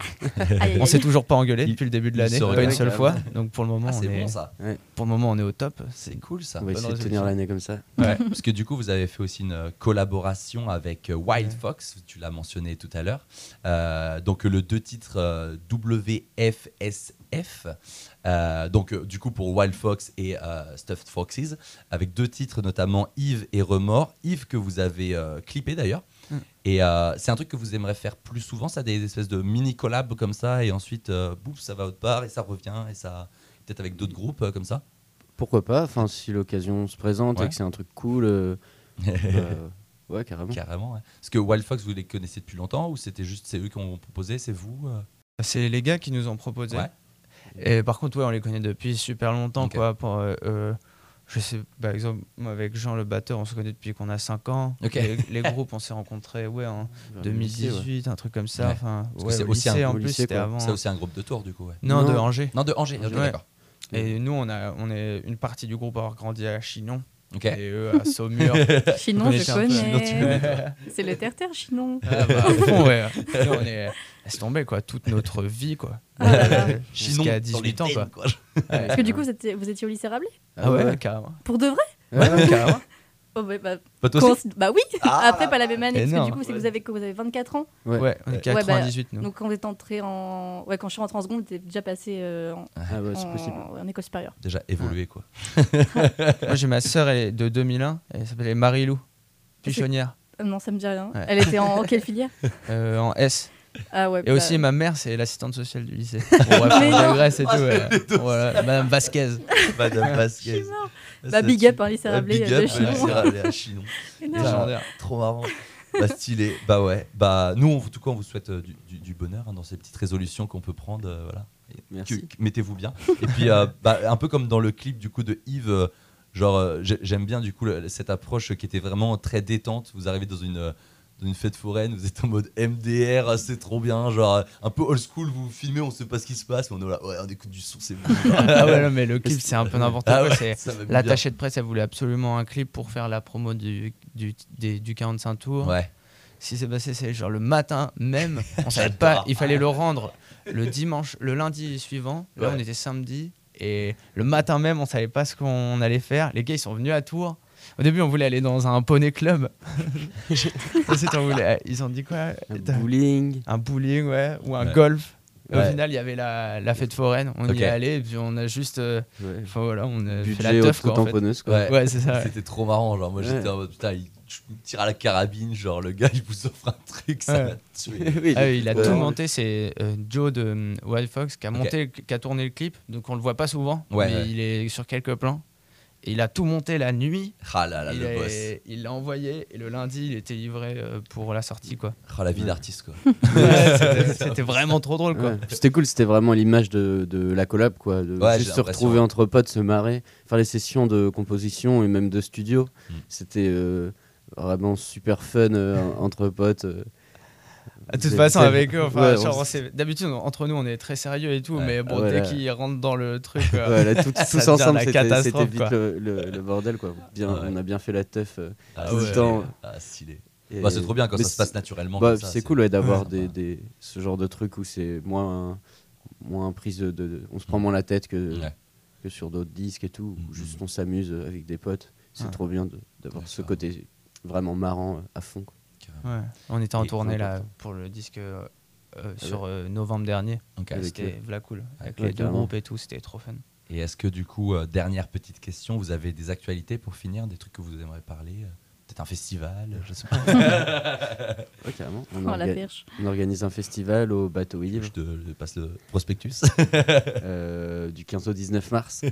On s'est toujours pas engueulé depuis le début de l'année, pas une seule fois. Donc pour le moment, Ah, on c'est est, bon ça. pour le moment, on est au top. C'est cool ça. On va essayer de tenir l'année comme ça. Ouais, parce que du coup, vous avez fait aussi une euh, collaboration avec euh, Wild Fox, tu l'as mentionné tout à l'heure. Euh, donc le deux titres euh, WFSF. Euh, donc du coup pour Wild Fox et euh, Stuffed Foxes, avec deux titres notamment Yves et Remords. Yves que vous avez euh, clippé d'ailleurs. Mm. Et euh, c'est un truc que vous aimeriez faire plus souvent, ça, des espèces de mini collabs comme ça, et ensuite, euh, bouf, ça va autre part et ça revient, et ça peut-être avec d'autres groupes euh, comme ça? Pourquoi pas Enfin, si l'occasion se présente Ouais. et que c'est un truc cool, euh, euh, ouais, carrément. Carrément, ouais. Parce que Wild Fox, vous les connaissez depuis longtemps ou c'était juste c'est eux qui ont proposé, c'est vous euh? C'est les gars qui nous ont proposé. Ouais. Et par contre, ouais, on les connaît depuis super longtemps. Quoi, pour, euh, euh, je sais, par exemple, moi, avec Jean le batteur, on se connaît depuis qu'on a 5 ans. Les, les groupes, on s'est rencontrés ouais, en Vers le lycée, ouais. 2018, un truc comme ça. Ouais. Enfin, Parce que ouais, c'est au aussi un lycée, en plus, lycée, avant. C'est aussi un groupe de tour du coup, ouais. Non, de Non. Angers. Non, de Angers, ok, Ouais. d'accord. Et nous, on, a, on est une partie du groupe à avoir grandi à Chinon. Ok. Et eux à Saumur. Chinon, je connais. C'est le terre-terre, Chinon. Ah bah, à fond, ouais. On est. Laisse tomber, quoi. Toute notre vie, quoi. Ah là là. Chinon, Jusqu'à dans 18 ans, quoi. Parce que du coup, vous étiez au lycée Rabelais? Ah ouais, carrément. Pour de vrai? Ouais, ouais. carrément. Oh, ouais, bah, Pas toi aussi bah oui, Ah, après pas la même année, parce que du coup, c'est que vous avez, que vous avez 24 ans. Ouais. Ouais, on est Ouais. 98 nous. Donc quand vous êtes entré en. Ouais, quand je suis rentrée en seconde, vous êtes déjà passé euh, en, Ah ouais, en- possible. en école supérieure. Déjà évolué quoi. Moi j'ai ma sœur elle est de 2001, elle s'appelait Marie-Lou, pichonnière, Euh, non, ça me dit rien. Ouais. Elle était en quelle filière? Euh, en S. Ah ouais. Et bah, aussi ma mère c'est l'assistante sociale du lycée. Bon, bref, Mais on et tout. ouais. Voilà, Madame Vasquez. Madame Vasquez. Bah, big up, hein, lycée Rabelais, big up, lycée à Chinon. Légendaire. Trop marrant. Bah stylé. Bah ouais. Bah nous, en tout cas, on vous souhaite euh, du, du- du bonheur hein, dans ces petites résolutions qu'on peut prendre. euh, voilà. Merci. Mettez-vous bien. Et puis, euh, bah, un peu comme dans le clip du coup de Yves. euh, Genre, euh, j'ai- j'aime bien du coup le- cette approche qui était vraiment très détente. Vous arrivez dans une, euh, dans une fête foraine, vous êtes en mode MDR, ah, c'est trop bien. Genre, un peu old school, vous filmez, on sait pas ce qui se passe, mais on est là, ouais, on écoute du son, c'est bon. Ah ouais, non, mais le clip c'est un peu n'importe Ah quoi. ouais, c'est-. L'attaché de presse, elle voulait absolument un clip pour faire la promo du, du, des- du 45 tours. Ouais. Ce qui s'est passé, c'est genre le matin même, on savait pas, il fallait le rendre le dimanche, le lundi suivant. Là, Ouais. on était samedi. Et le matin même, on savait pas ce qu'on allait faire. Les gars, ils sont venus à Tours. Au début, on voulait aller dans un poney club. Ensuite, on voulait- Ils ont dit quoi? Un bowling. Un bowling, ouais, ou un Ouais. golf. Et Au final, il y avait la, la fête foraine. On Ok. y est allé, et puis on a juste. euh, Ouais. Voilà, on a fait Budget la teuf quoi. En fait. quoi. Ouais. Ouais, c'est ça. ouais. C'était trop marrant. Genre, moi, j'étais Ouais. en mode putain, il tire à la carabine. Genre, le gars, il vous offre un truc, ça Ouais. va tuer. Oui, Ah oui, il a ouais. tout monté, c'est euh, Joe de euh, Wild Fox qui a, monté, qui a tourné le clip, donc on le voit pas souvent, Ouais, mais ouais. il est sur quelques plans. Et il a tout monté la nuit, Ah là là, il le a- boss. il l'a envoyé et le lundi il était livré euh, pour la sortie quoi. Ah, la vie d'artiste, quoi. Ouais, c'était- vraiment trop drôle quoi. Ouais. C'était cool, c'était vraiment l'image de, de la collab, quoi. De Ouais, juste se retrouver entre potes, se marrer, faire les sessions de composition et même de studio. Mm. C'était euh, vraiment super fun euh, entre potes. De toute façon avec eux, enfin, Ouais, on d'habitude entre nous on est très sérieux et tout, Ouais. mais bon Ouais, dès qu'ils rentrent dans le truc, euh, là, tout- tous ensemble, c'était vite le, le- le bordel, quoi. Bien, Ouais. On a bien fait la teuf. euh, Ah, Tout le temps. Ah, stylé. et- Bah, c'est trop bien quand mais ça se passe naturellement. Bah, comme puis ça, c'est cool ouais, d'avoir des, des- ce genre de truc où c'est moins, moins prise de, de- On se prend moins la tête que, Ouais. que sur d'autres disques et tout. où Mhm. Juste on s'amuse avec des potes. C'est trop bien d'avoir ce côté vraiment marrant euh, à fond. quoi. Ouais. on était en Et tournée là pour le disque euh, euh, sur euh, novembre dernier. C'était v'là cool. Avec les deux groupes et tout, c'était trop fun. Et est-ce que du coup, euh, dernière petite question, vous avez des actualités pour finir, des trucs que vous aimeriez parler Peut-être un festival, je sais pas. Ouais, carrément. On, Oh, la on organise un festival au bateau Yves je te je passe le prospectus. euh, du 15 au 19 mars.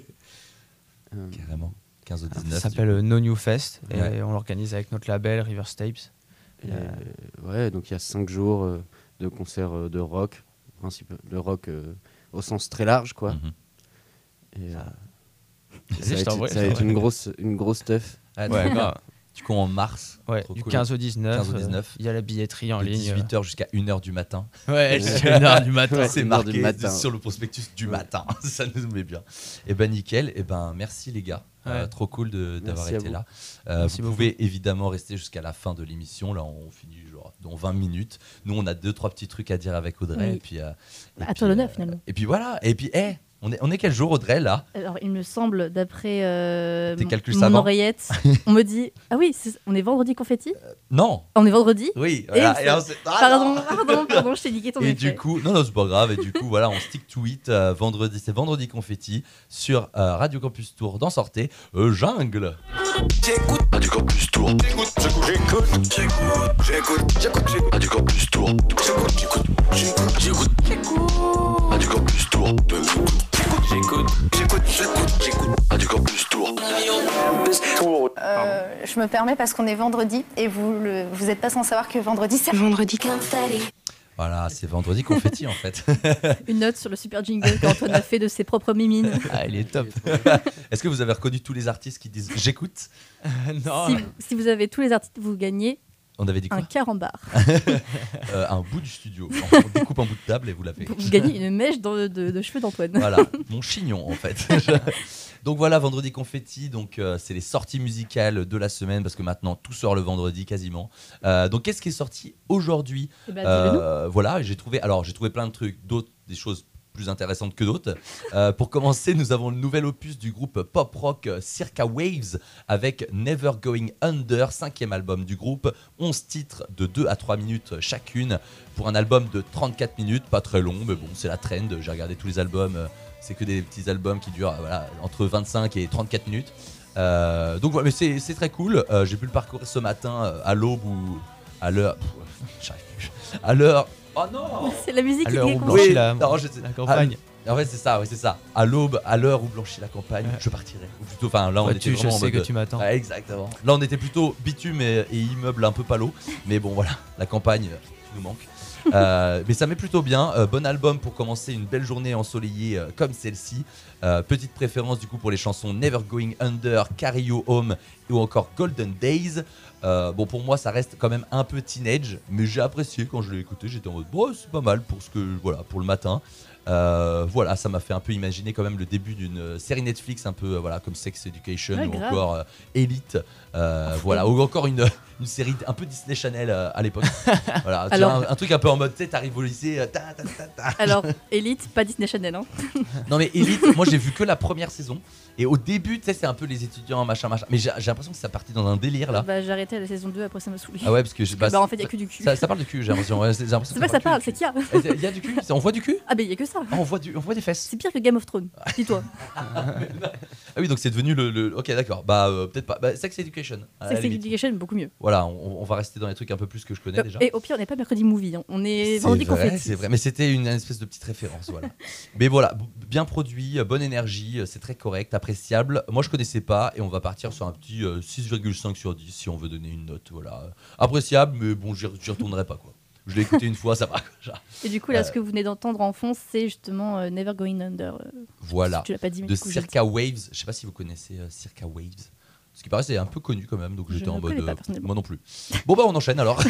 Carrément. 15 au Ça 19. s'appelle euh, No New Fest et Ouais. on l'organise avec notre label River Tapes. Et, euh, ouais, donc il y a 5 jours euh, de concerts euh, de rock, principe, de rock euh, au sens très large, quoi. Mhm. Et, euh, Vas-y, ça va être, prie, ça va être une grosse, une grosse teuf. Ah, Ouais, grave. Du coup, en mars, Ouais, du cool. 15 au 19. 15 au euh, 19. Il y a la billetterie en de ligne. 18h jusqu'à 1h du matin. Ouais, jusqu'à 1h du matin. C'est heure du marqué matin. sur le prospectus du Ouais. matin. Ça nous met bien. Et ben nickel. Et ben merci les gars. Euh, trop cool de- d'avoir été vous. là. Euh, vous beaucoup. pouvez évidemment rester jusqu'à la fin de l'émission. Là, on finit genre dans 20 minutes. Nous, on a deux trois petits trucs à dire avec Audrey. Oui. Et puis, euh, et à puis, toi l'honneur, finalement. Et puis voilà. Et puis, eh, on est on est quel jour Audrey là Alors, il me semble, d'après euh, Tes mon- calculs mon savants. oreillette, on me dit Ah oui, c'est- on est vendredi confetti Non. On est vendredi Oui. voilà. ça- Et on s'est- Ah, Pardon, non. pardon, pardon, je t'ai niqué ton Et effet. du coup, non, non, c'est pas grave. Et du coup, voilà, on stick to it. euh, vendredi, c'est vendredi confetti sur euh, Radio Campus Tour dans Sortez, euh, Jungle. J'écoute Radio Campus Tour. J'écoute, j'écoute, j'écoute, j'écoute, j'écoute, j'écoute, j'écoute. Radio Campus Tour. J'écoute, j'écoute, j'écoute, j'écoute, j'écoute. Radio Campus Tour. J'écoute, j'écoute, j'écoute, j'écoute. Radio Campus Tour. Tour. Euh, je me permets parce qu'on est vendredi et vous le, vous n'êtes pas sans savoir que vendredi c'est vendredi confetti. Voilà, c'est vendredi confetti en fait. Une note sur le super jingle qu'Antoine a fait de ses propres mimines. Ah, il est top. Est-ce que vous avez reconnu tous les artistes qui disent j'écoute? Non. Si, si vous avez tous les artistes, vous gagnez On avait dit quoi un carambar. Euh, Un bout du studio. On découpe un bout de table et vous l'avez. Vous gagnez une mèche dans le- de, de cheveux d'Antoine. Voilà, mon chignon en fait. donc voilà, vendredi confetti, donc euh, c'est les sorties musicales de la semaine parce que maintenant tout sort le vendredi quasiment. Euh, donc qu'est-ce qui est sorti aujourd'hui? Eh ben, Voilà, j'ai trouvé, alors j'ai trouvé plein de trucs, d'autres des choses plus intéressantes que d'autres. Euh, pour commencer, nous avons le nouvel opus du groupe pop rock Circa Waves avec Never Going Under, cinquième album du groupe, 11 titres de 2 à 3 minutes chacune pour un album de 34 minutes, pas très long, mais bon, c'est la trend. J'ai regardé tous les albums, euh, c'est que des petits albums qui durent euh, voilà, entre 25 et 34 minutes. Donc voilà, mais c'est très cool. J'ai pu le parcourir ce matin à l'aube ou à l'heure. À l'heure. Oh non C'est la musique À qui l'heure où est blanchit Oui, la, non, je la campagne. Ah, en fait, c'est ça, ouais, c'est ça. À l'aube, à l'heure où blanchit la campagne, je partirai. Ou plutôt, enfin, là, on Ouais, était tu, je en sais mode- que tu m'attends. Ouais, exactement. Là, on était plutôt bitume et, et immeuble un peu palo. Mais bon, voilà, la campagne euh, nous manque. Euh, mais ça met plutôt bien. Euh, bon album pour commencer une belle journée ensoleillée euh, comme celle-ci. Euh, petite préférence du coup pour les chansons Never Going Under, Carry You Home ou encore Golden Days. Euh, bon, pour moi, ça reste quand même un peu teenage, mais j'ai apprécié quand je l'ai écouté. J'étais en mode, bon, c'est pas mal pour ce que, voilà, pour le matin. Euh, voilà, ça m'a fait un peu imaginer quand même le début d'une série Netflix un peu euh, voilà comme Sex Education Ouais, ou grave. encore euh, Elite, euh, voilà, ou encore une, une série un peu Disney Channel à l'époque. voilà, Alors- un, un truc un peu en mode, tu sais, t'arrives au lycée, ta, ta, ta, ta. Alors, Elite, pas Disney Channel. Hein. Non mais Elite, moi j'ai vu que la première saison et au début, tu sais, c'est un peu les étudiants machin machin, mais j'ai j'ai l'impression que ça partit dans un délire là. Bah, j'ai arrêté à la saison 2, après ça m'a saoulé. Ah ouais, parce que je Bah, en fait, il y a que du cul. Ça, ça parle de cul, j'ai l'impression. ouais, j'ai l'impression C'est pas que ça parle, c'est qu'il y a. cul. Il y a du cul C'est- On voit du cul Ah, bah, il y a que ça. Ah, on voit, du, on voit des fesses. C'est pire que Game of Thrones, dis-toi. Ah oui, donc c'est devenu le, le- Ok, d'accord. Bah, euh, peut-être pas. Bah, Sex Education. à la Sex limite. Education, beaucoup mieux. Voilà, on, on va rester dans les trucs un peu plus que je connais déjà. Et au pire, on n'est pas mercredi movie, hein. on est vendredi vrai, confetti. c'est vrai, mais c'était une espèce de petite référence, voilà. mais voilà, b- bien produit, euh, bonne énergie, euh, c'est très correct, appréciable. Moi, je connaissais pas, et on va partir sur un petit euh, 6,5 sur 10 si on veut donner une note, voilà. Euh, Appréciable, mais bon, j'y retournerai pas, quoi. Je l'ai écouté une fois, ça va. Et du coup, là, Euh, ce que vous venez d'entendre en fond, c'est justement euh, Never Going Under. euh, Voilà, Tu l'as pas dit, mais de coup, Circa Waves. Je sais pas si vous connaissez euh, Circa Waves. Ce qui paraît, c'est un peu connu quand même, donc j'étais en mode. pas, euh, moi non plus. Bon, bah, on enchaîne alors.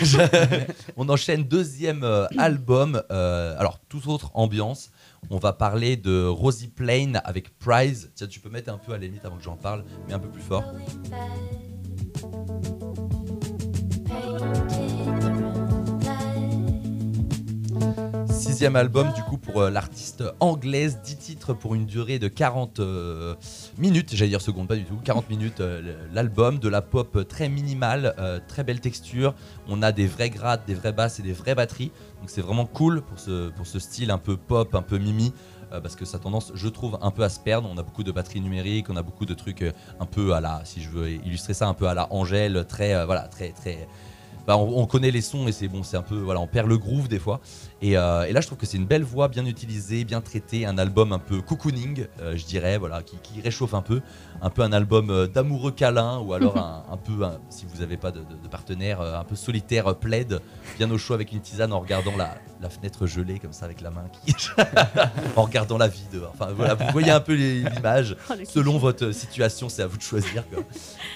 on enchaîne deuxième euh, album. euh, alors, toute autre ambiance. On va parler de Rosie Plain avec Prize. Tiens, tu peux mettre un peu à la limite avant que j'en parle, mais un peu plus fort. Sixième album du coup pour euh, l'artiste anglaise, 10 titres pour une durée de 40 euh, minutes, j'allais dire secondes, pas du tout, 40 minutes euh, l'album, de la pop très minimale, très belle texture, on a des vrais grattes, des vraies basses et des vraies batteries, donc c'est vraiment cool pour ce, style un peu pop, un peu mimi, parce que ça a tendance, je trouve, un peu à se perdre, on a beaucoup de batteries numériques, on a beaucoup de trucs un peu à la, si je veux illustrer ça, un peu à la Angèle, très, voilà, très, très... bah, on, on connaît les sons et c'est bon, c'est un peu, voilà, on perd le groove des fois. Et, euh, et là, je trouve que c'est une belle voix, bien utilisée, bien traitée, un album un peu cocooning, euh, je dirais, voilà, qui, qui réchauffe un peu, un peu un album euh, d'amoureux câlin, ou alors un, un peu, un- si vous n'avez pas de, de- de partenaire, un peu solitaire, euh, plaid, bien au chaud avec une tisane en regardant la, la fenêtre gelée comme ça avec la main qui, en regardant la vie dehors. Enfin voilà, vous voyez un peu l'image. Oh, Selon votre situation, c'est à vous de choisir. quoi.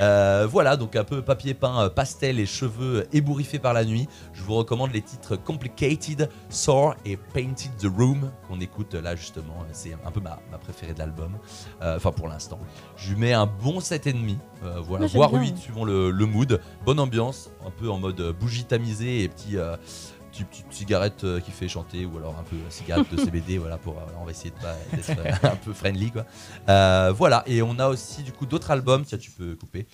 Euh, voilà, donc un peu papier peint, pastel et cheveux ébouriffés par la nuit. Je vous recommande les titres Complicated, Sore et Painted the Room qu'on écoute là justement. C'est un peu ma, ma préférée de l'album. Euh, Enfin pour l'instant. Je lui mets un bon 7,5. Euh, voilà, Moi, voire bien. 8 suivant le, le mood. Bonne ambiance, un peu en mode euh, bougie tamisée et petit. euh, petite, petite cigarette euh, qui fait chanter ou alors un peu cigarette de CBD voilà pour on va essayer de pas d'être euh, un peu friendly quoi voilà et on a aussi du coup d'autres albums tiens tu peux couper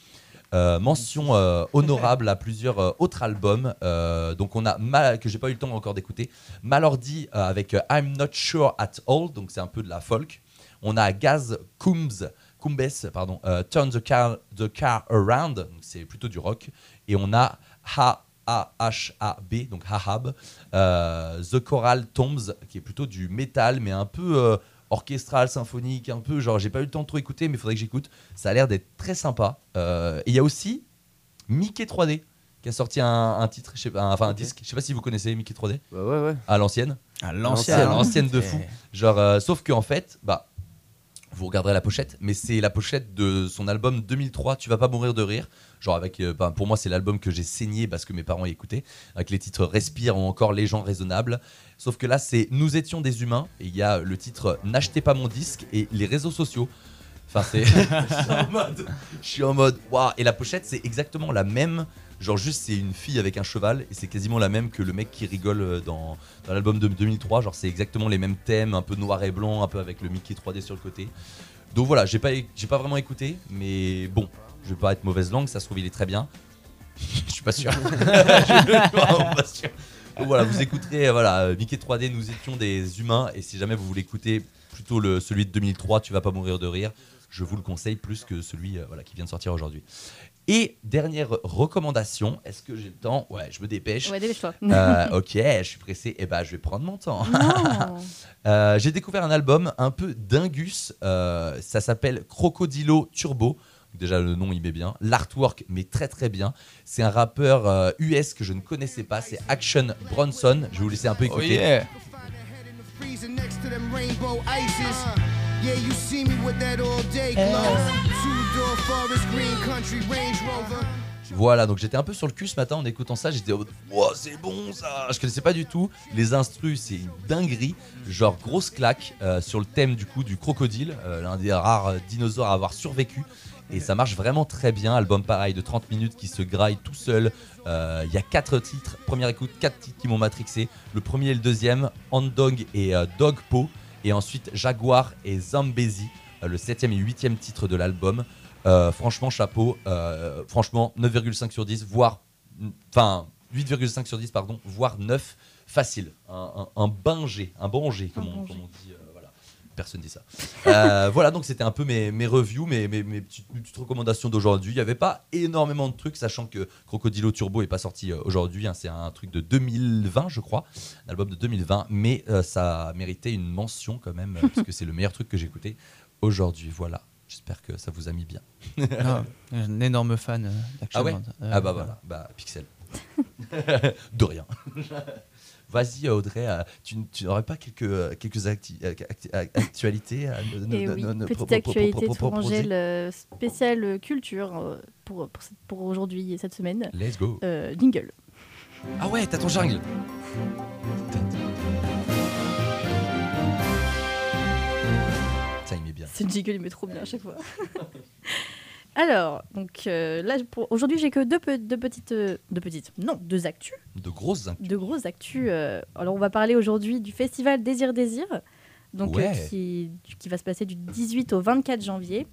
Euh, mention euh, honorable à plusieurs euh, autres albums. Donc on a Mal- que j'ai pas eu le temps encore d'écouter. Malordi avec I'm Not Sure at All. Donc c'est un peu de la folk. On a Gaz Coombs pardon, Turn the Car, the car Around, c'est plutôt du rock. Et on a Ha A-H-A-B, donc Hahab, The Choral Tombs, qui est plutôt du métal, mais un peu orchestral, symphonique, un peu genre, j'ai pas eu le temps de trop écouter, mais il faudrait que j'écoute. Ça a l'air d'être très sympa. Euh, et il y a aussi Mickey 3D, qui a sorti un, un titre, je sais pas, un- enfin un disque, je sais pas si vous connaissez Mickey 3D, Bah ouais, ouais. à l'ancienne. À À l'ancienne. l'ancienne de fou. Genre, euh, sauf qu'en fait, bah, vous regarderez la pochette, mais c'est la pochette de son album 2003, Tu vas pas mourir de rire. Genre, avec, euh, bah, pour moi, c'est l'album que j'ai saigné parce que mes parents y écoutaient, avec les titres Respire ou encore Les gens raisonnables. Sauf que là, c'est Nous étions des humains, et il y a le titre N'achetez pas mon disque et les réseaux sociaux. Enfin, c'est. je suis en mode. Je suis en mode. Waouh Et la pochette, c'est exactement la même. Genre, juste, c'est une fille avec un cheval. Et c'est quasiment la même que le mec qui rigole euh, dans, dans l'album de 2003. Genre, c'est exactement les mêmes thèmes, un peu noir et blanc, un peu avec le Mickey 3D sur le côté. Donc voilà, j'ai pas, j'ai pas vraiment écouté. Mais bon, je vais pas être mauvaise langue. Ça se trouve, il est très bien. Je suis pas sûr. Je suis vraiment pas sûr. Donc voilà, vous écouterez, euh, voilà, euh, Mickey 3D, nous étions des humains, et si jamais vous voulez écouter plutôt le, celui de 2003, Tu vas pas mourir de rire, je vous le conseille plus que celui euh, voilà, qui vient de sortir aujourd'hui. Et dernière recommandation, est-ce que j'ai le temps? Ouais, je me dépêche. Ouais, dépêche-toi. Euh, ok, je suis pressé, et bah je vais prendre mon temps. Euh, j'ai découvert un album un peu dingus, euh, ça s'appelle Crocodilo Turbo. Déjà le nom il met bien, l'artwork met très très bien. C'est un rappeur euh, US que je ne connaissais pas, c'est Action Bronson. Je vais vous laisser un peu Oh écouter. Yeah. Voilà, donc j'étais un peu sur le cul ce matin en écoutant ça. J'étais Wow, c'est bon ça. Je connaissais pas du tout. Les instrus, c'est une dinguerie. Genre grosse claque euh, sur le thème du coup du crocodile, euh, l'un des rares euh, dinosaures à avoir survécu. Et ça marche vraiment très bien. Album pareil de 30 minutes qui se graille tout seul. Euh, Il y a quatre titres. Première écoute, quatre titres qui m'ont matrixé. Le premier et le deuxième, Andong et euh, Dog Po. Et ensuite Jaguar et Zambezi, euh, le septième et huitième titre de l'album. Euh, franchement, chapeau. Franchement, 9,5 sur 10, voire. Enfin, 8,5 sur 10, pardon, voire 9. Facile. Un, un, un bon G, un bon G, comme, on dit. Personne dit ça. Euh, voilà, donc c'était un peu mes, mes reviews, mes, mes, mes petites, recommandations d'aujourd'hui. Il n'y avait pas énormément de trucs, sachant que Crocodilo Turbo n'est pas sorti euh, aujourd'hui. hein. c'est un truc de 2020, je crois. Un album de 2020. Mais euh, ça méritait une mention quand même, parce que c'est le meilleur truc que j'ai écouté aujourd'hui. Voilà. J'espère que ça vous a mis bien. Ah, un énorme fan d'Action Ah ouais Band. Ah bah voilà, bah Pixel. de rien. Vas-y Audrey, euh, tu, tu n'aurais pas quelques, euh, quelques acti- euh, acti- actualités à nous- Eh oui, petite actualité Tourangelle spéciale culture pour, pour aujourd'hui et cette semaine. Let's go. Euh, jingle. Ah ouais, t'as ton jungle. Ça il met bien. Ce jingle, il met trop bien à chaque fois. Alors, donc euh, là, pour- aujourd'hui, j'ai que deux, pe- deux petites. euh, deux petites. Non, deux actus. De grosses inclus. De grosses actus. euh, alors, on va parler aujourd'hui du festival Désir Désir, donc, Ouais. qui, qui va se passer du 18 au 24 janvier.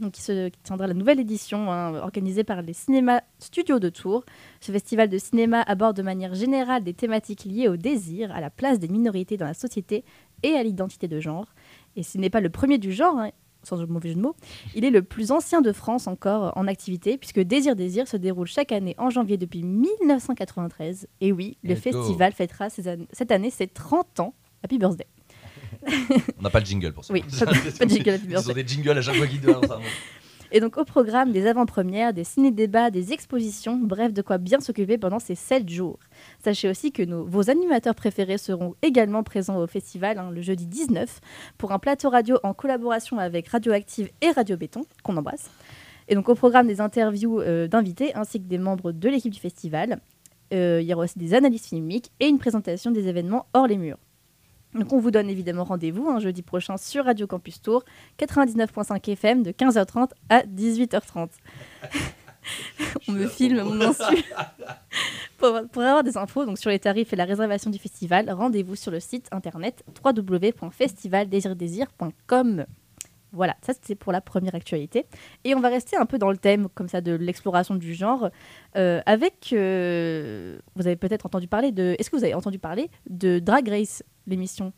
Donc, qui, se, qui tiendra la nouvelle édition hein, organisée par les cinémas studios de Tours. Ce festival de cinéma aborde de manière générale des thématiques liées au désir, à la place des minorités dans la société et à l'identité de genre. Et ce n'est pas le premier du genre, hein, sans mauvais jeu de mots. Il est le plus ancien de France encore en activité, puisque Désir Désir se déroule chaque année en janvier depuis 1993. Et oui, le Let's go. festival fêtera an- cette année ses 30 ans. Happy birthday. On n'a pas le jingle pour ça. Oui, pas de- de jingle, happy Ils ont birthday. des jingles à chaque fois qu'ils doivent. Et donc au programme des avant-premières, des ciné-débats, des expositions, bref, de quoi bien s'occuper pendant ces 7 jours. Sachez aussi que vos animateurs préférés seront également présents au festival hein, le jeudi 19 pour un plateau radio en collaboration avec Radioactive et Radio Béton, qu'on embrasse. Et donc au programme des interviews euh, d'invités ainsi que des membres de l'équipe du festival. Euh, il y aura aussi des analyses filmiques et une présentation des événements hors les murs. Donc on vous donne évidemment rendez-vous un jeudi prochain sur Radio Campus Tour 99.5 FM de 15h30 à 18h30. on me filme mon insu. pour, pour avoir des infos donc sur les tarifs et la réservation du festival, rendez-vous sur le site internet www.festivaldésir-désir.com. Voilà, ça c'est pour la première actualité. Et on va rester un peu dans le thème comme ça de l'exploration du genre euh, avec. euh, vous avez peut-être entendu parler de. Est-ce que vous avez entendu parler de Drag Race, l'émission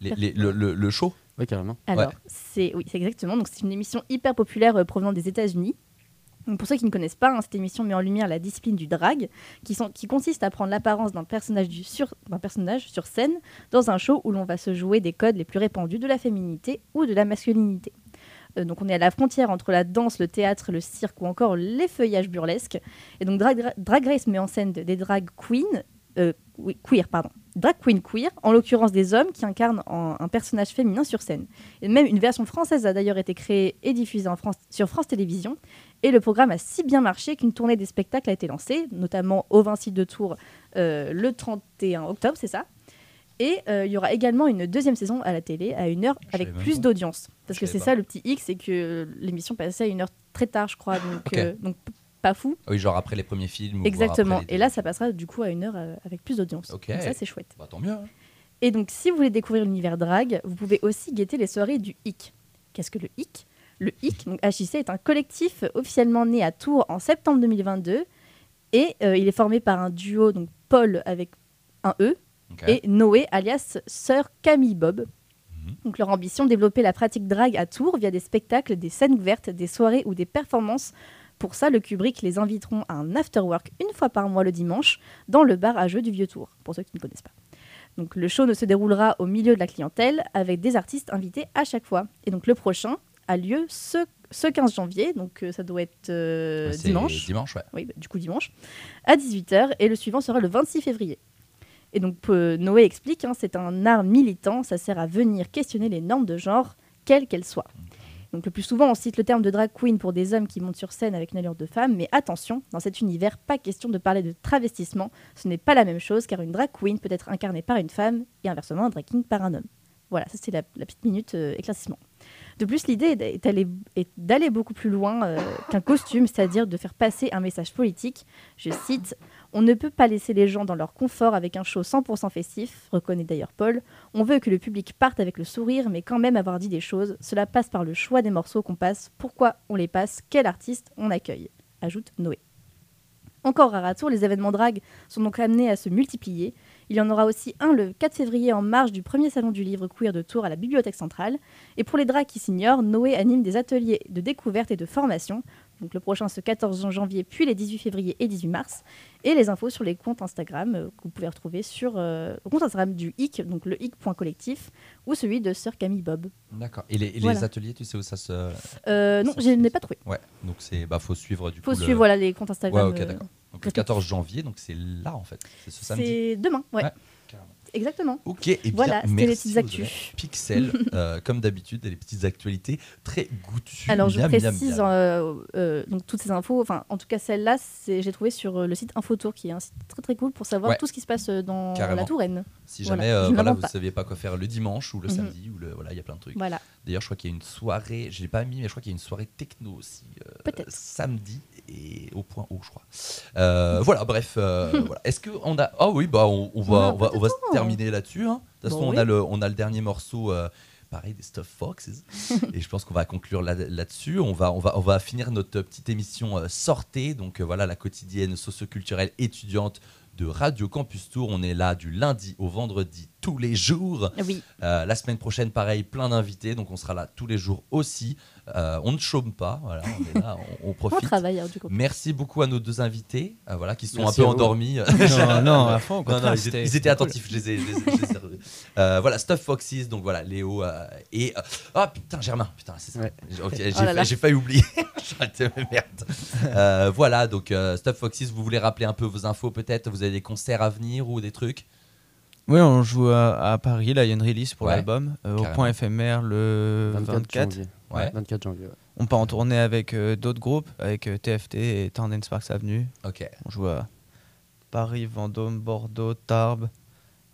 Les- les- le, le- le show Ouais, carrément. alors, Ouais. c'est oui, c'est exactement. Donc, c'est une émission hyper populaire euh, provenant des États-Unis. Donc, pour ceux qui ne connaissent pas, hein, cette émission met en lumière la discipline du drag, qui, sont- qui consiste à prendre l'apparence d'un personnage, du sur, personnage sur scène dans un show où l'on va se jouer des codes les plus répandus de la féminité ou de la masculinité. Euh, donc, on est à la frontière entre la danse, le théâtre, le cirque ou encore les feuillages burlesques. Et donc, Drag, Drag Race met en scène de- des drag queens, euh, oui, queer, pardon, drag queen queer, en l'occurrence des hommes qui incarnent en- un personnage féminin sur scène. Et même une version française a d'ailleurs été créée et diffusée en France, sur France Télévisions. Et le programme a si bien marché qu'une tournée des spectacles a été lancée, notamment au Vinci de Tours euh, le 31 octobre, c'est ça Et euh, il y aura également une deuxième saison à la télé à une heure avec plus d'audience. Parce que c'est ça le petit X, c'est que l'émission passait à une heure très tard, je crois. Donc, Ok. euh, donc pas fou. Oui, genre après les premiers films. Exactement. les- Et là, ça passera du coup à une heure euh, avec plus d'audience. Donc ça, c'est chouette. Bah, tant mieux. hein. Et donc, si vous voulez découvrir l'univers drag, vous pouvez aussi guetter les soirées du HIC. Qu'est-ce que le HIC? Le HIC, donc HIC, est un collectif officiellement né à Tours en septembre 2022. Et euh, il est formé par un duo, donc Paul avec un E, et Noé, alias Sœur Camille Bob. Mhm. Donc leur ambition, développer la pratique drag à Tours via des spectacles, des scènes ouvertes, des soirées ou des performances. Pour ça, le Kubrick les inviteront à un afterwork une fois par mois le dimanche dans le bar à jeux du Vieux Tour, pour ceux qui ne connaissent pas. Donc le show ne se déroulera au milieu de la clientèle avec des artistes invités à chaque fois. Et donc le prochain a lieu ce, ce 15 janvier, donc euh, ça doit être euh, c'est dimanche. Dimanche, ouais. Oui, bah, du coup dimanche, à 18h, et le suivant sera le 26 février. Et donc euh, Noé explique, hein, c'est un art militant, ça sert à venir questionner les normes de genre, quelles qu'elles soient. Donc le plus souvent, on cite le terme de drag queen pour des hommes qui montent sur scène avec une allure de femme, mais attention, dans cet univers, pas question de parler de travestissement, ce n'est pas la même chose, car une drag queen peut être incarnée par une femme, et inversement, un drag king par un homme. Voilà, ça c'est la, la petite minute euh, éclaircissement. De plus, l'idée est d'a- est d'aller- est d'aller beaucoup plus loin euh, qu'un costume, c'est-à-dire de faire passer un message politique. Je cite On ne peut pas laisser les gens dans leur confort avec un show 100% festif, reconnaît d'ailleurs Paul. On veut que le public parte avec le sourire, mais quand même avoir dit des choses. Cela passe par le choix des morceaux qu'on passe, pourquoi on les passe, quel artiste on accueille, ajoute Noé. Encore à Ratour, les événements drag sont donc amenés à se multiplier. Il y en aura aussi un le 4 février en marge du premier salon du livre queer de Tours à la Bibliothèque centrale. Et pour les drags qui s'ignorent, Noé anime des ateliers de découverte et de formation. Donc le prochain ce 14 janvier, puis les 18 février et 18 mars. Et les infos sur les comptes Instagram euh, que vous pouvez retrouver sur euh, le compte Instagram du HIC, donc le hic.collectif, ou celui de Sœur Camille Bob. D'accord. Et les, et les Voilà. ateliers, tu sais où ça se. Euh, non, je n'ai pas trouvé. Ouais, donc c'est. Bah, faut suivre du Faut coup. le- suivre voilà, les comptes Instagram. Ouais, ok, d'accord. Donc le respectifs. 14 janvier, donc c'est là en fait. C'est ce samedi. C'est demain, ouais. Exactement. Ok, et bien, Voilà, c'était les petites actus. Pixel, euh, comme d'habitude, et les petites actualités très goûtues. Alors je miam, précise miam. euh, euh, donc toutes ces infos, enfin en tout cas celle-là, j'ai trouvé sur euh, le site Infotour qui est un site très très cool pour savoir Ouais. tout ce qui se passe dans Carrément. la Touraine. Si jamais ne voilà, vous ne saviez pas quoi faire le dimanche ou le Mhm. samedi, ou le, voilà, il y a plein de trucs. Voilà. D'ailleurs, je crois qu'il y a une soirée, je l'ai pas mis, mais je crois qu'il y a une soirée techno aussi. Peut-être. Samedi et au point haut, je crois. Voilà, bref. voilà. Est-ce qu'on a. Ah oui, bah, on, on va, on, va, on va se. Terminer là-dessus. hein. De toute Bon, façon, on, oui. a le, on a le dernier morceau. euh, Pareil, des Stuff Foxes. et je pense qu'on va conclure là- là-dessus. on, va, on, va, on va finir notre petite émission euh, Sortez. Donc euh, voilà, la quotidienne socioculturelle étudiante de Radio Campus Tour. On est là du lundi au vendredi tous les jours. Oui. Euh, la semaine prochaine, pareil, plein d'invités, donc on sera là tous les jours aussi. Euh, on ne chôme pas, voilà, on est là, on, on On profite. travaille hein, du coup. Merci beaucoup à nos deux invités, euh, voilà, qui sont Merci un peu endormis. Non, non, à fond, Non, ils, étaient, ils étaient c'était attentifs, je les ai. je les ai- je les ai revus. Euh, voilà, Stuff Foxes, donc voilà, Léo euh, et. Ah putain, Germain, putain, c'est ça. Ouais. J'ai Oh là là. j'ai failli oublier. Merde. Euh, voilà, donc euh, Stuff Foxes, vous voulez rappeler un peu vos infos peut-être? Vous avez des concerts à venir ou des trucs? Oui, on joue à, à Paris, là il y a une release pour Ouais, l'album, euh, au point éphémère le 24, 24. Janvier. Ouais. 24 janvier. ouais. On part en tournée avec euh, d'autres groupes, avec euh, TFT et Tandem Sparks Avenue. Ok. On joue à Paris, Vendôme, Bordeaux, Tarbes.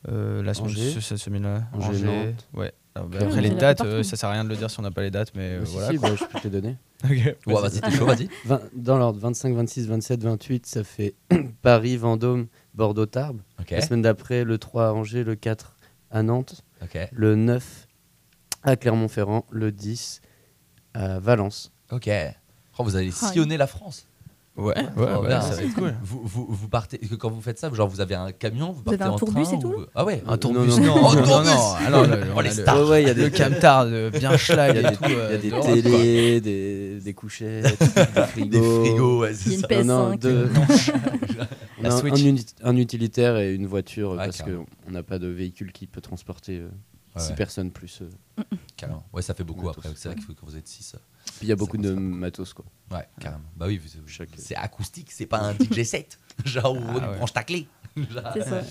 euh, la semaine, Angers. ce- cette semaine-là, Angers, Angers. Ouais. Alors, bah, après les dates, euh, ça sert à rien de le dire si on n'a pas les dates, mais euh, si, voilà. si, quoi. bah, je peux te les donner. Ok. Ouais, vas-y, t'es chaud, vas-y. Dans l'ordre, 25, 26, 27, 28, ça fait Paris, Vendôme, Bordeaux, Tarbes. Ok. La semaine d'après, le 3 à Angers, le 4 à Nantes, Ok. le 9 à Clermont-Ferrand, le 10 à Valence. Ok. Oh, vous allez Ah, sillonner la France. Ouais, ouais, Oh, ouais, ça va être cool. Vous, vous, vous partez quand vous faites ça, genre vous avez un camion, vous Vous avez un en tourbus train et tout ou- Ah ouais. Un non, tourbus, non. non, Oh, non, non. Alors, le, Oh, on les stars. Ouais, ouais, il y a le des, camtar de bien schlag il y a et des, tout. il y a euh, des télés, des, des couchettes, des frigos. Des frigos, ouais, c'est une ça. PS5. Non, non, deux- a un, utilitaire et une voiture euh, Ouais, parce qu'on n'a pas de véhicule qui peut transporter euh, Ouais, six ouais. personnes plus. euh. Carrément. Ouais, ça fait beaucoup Matos. après. C'est vrai que quand vous êtes 6. Puis il y a beaucoup de matos quoi. Ouais, carrément. Bah oui, vous- Chaque- c'est acoustique, c'est pas un DJ set. Genre, où Ah on ouais. branche ta clé. Genre, C'est ça.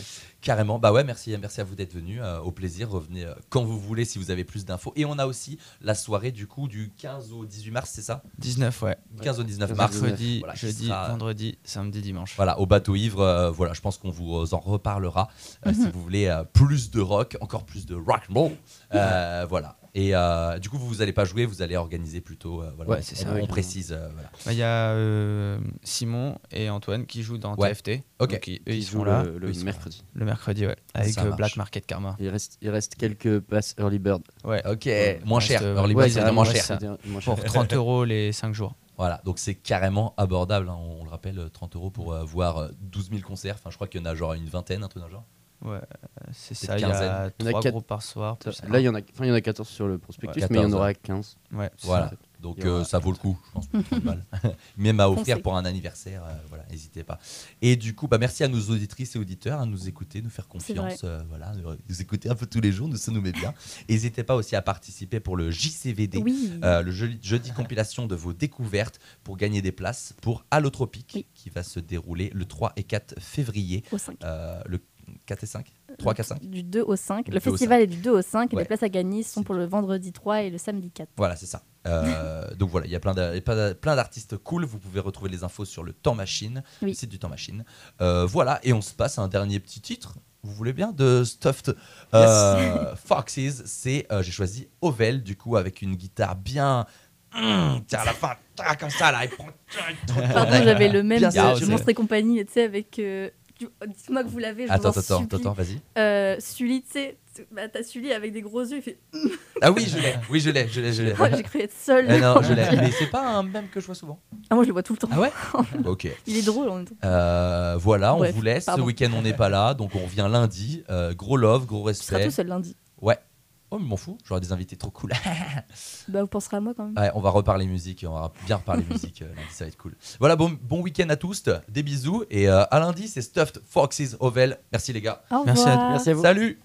Carrément, bah ouais, merci, merci à vous d'être venus. euh, au plaisir, revenez euh, quand vous voulez si vous avez plus d'infos. Et on a aussi la soirée du coup du 15 au 18 mars, c'est ça? 19, ouais. 15 au 19 15 mars. Mercredi, Voilà, jeudi, sera- vendredi, samedi, dimanche. Voilà, au bateau ivre, euh, voilà, je pense qu'on vous en reparlera euh, si vous voulez euh, plus de rock, encore plus de rock and roll. Euh, voilà. Et euh, du coup, vous n'allez pas jouer, vous allez organiser plutôt. euh, voilà, Ouais, on- c'est ça, on, précise. euh, voilà. Bah, Il y a euh, Simon et Antoine qui jouent dans Ouais. TFT. Ok. Donc, ils, eux, Qui ils joue sont là le, mercredi. le mercredi, ouais, avec Ça euh, marche. Black Market Karma. Il reste, il reste quelques passes early bird. Ouais. Ok, moins reste, cher. euh, Early ouais, Bird, c'est vraiment cher. moins cher. Pour 30 euros les 5 jours. Voilà, donc c'est carrément abordable. hein. On, le rappelle, euh, 30 euros pour euh, voir euh, 12 000 concerts. Enfin, je crois qu'il y en a genre une vingtaine, un truc dans le genre. Ouais, euh, c'est ça. Il y a quinzaine. Il y en a 3 quatre- groupes par soir. plus Là, il y, en a, enfin, il y en a 14 sur le prospectus, Ouais, mais il y en 14, aura 15. un. Ouais, c'est Voilà. Donc aura- euh, ça vaut le coup, je pense. Même à offrir pour un anniversaire, euh, voilà, n'hésitez pas. Et du coup, bah, merci à nos auditrices et auditeurs à nous écouter, nous faire confiance, euh, voilà, nous, écouter un peu tous les jours, nous ça nous met bien. N'hésitez pas aussi à participer pour le JCVD. Oui. Euh, le jeudi, jeudi compilation de vos découvertes pour gagner des places pour Allotropique Oui. qui va se dérouler le 3 et 4 février. Au 5. Euh, le 4 et 5 3, 4, 5 Du 2 au 5. Du Le 2 au festival est du 2 au 5 et Ouais. les places à gagner sont pour le vendredi 3 et le samedi 4. Voilà, c'est ça. Euh, donc voilà, il y a plein d'artistes cool. Vous pouvez retrouver les infos sur le Temps Machine, Oui. le site du Temps Machine. Euh, voilà, et on se passe à un dernier petit titre. Vous voulez bien de Stuffed? Euh, Foxes C'est j'ai choisi Ovel du coup avec une guitare bien. Hum, tiens à la fin, comme ça là. il prend- Pardon, j'avais le même. Monstre et compagnie, tu sais, avec. euh, Dites-moi que vous l'avez, je Attends, vous en attends, supplie. attends, vas-y. Euh, Sully, tu sais, bah, t'as Sully avec des gros yeux, il fait. Ah oui, je l'ai, oui, je l'ai, je l'ai, je l'ai. Oh, J'ai cru être seule. Eh non, je l'ai. Mais c'est pas un même que je vois souvent. Ah, moi, je le vois tout le temps. Ah ouais Ok. Il est drôle en même temps. Euh, voilà, on Bref, vous laisse. pardon. Ce week-end, on n'est pas là, donc on revient lundi. Euh, gros love, gros Tu seras respect. tout seul lundi. Ouais. Oh, mais m'en fous, j'aurai des invités trop cool. Bah, vous penserez à moi quand même. ouais, on va reparler musique, on va bien reparler musique euh, lundi, ça va être cool. Voilà, bon, bon week-end à tous, des bisous. Et euh, à lundi, c'est Stuffed Foxes Ovel. Merci les gars. Au Merci à-. Merci à vous. Salut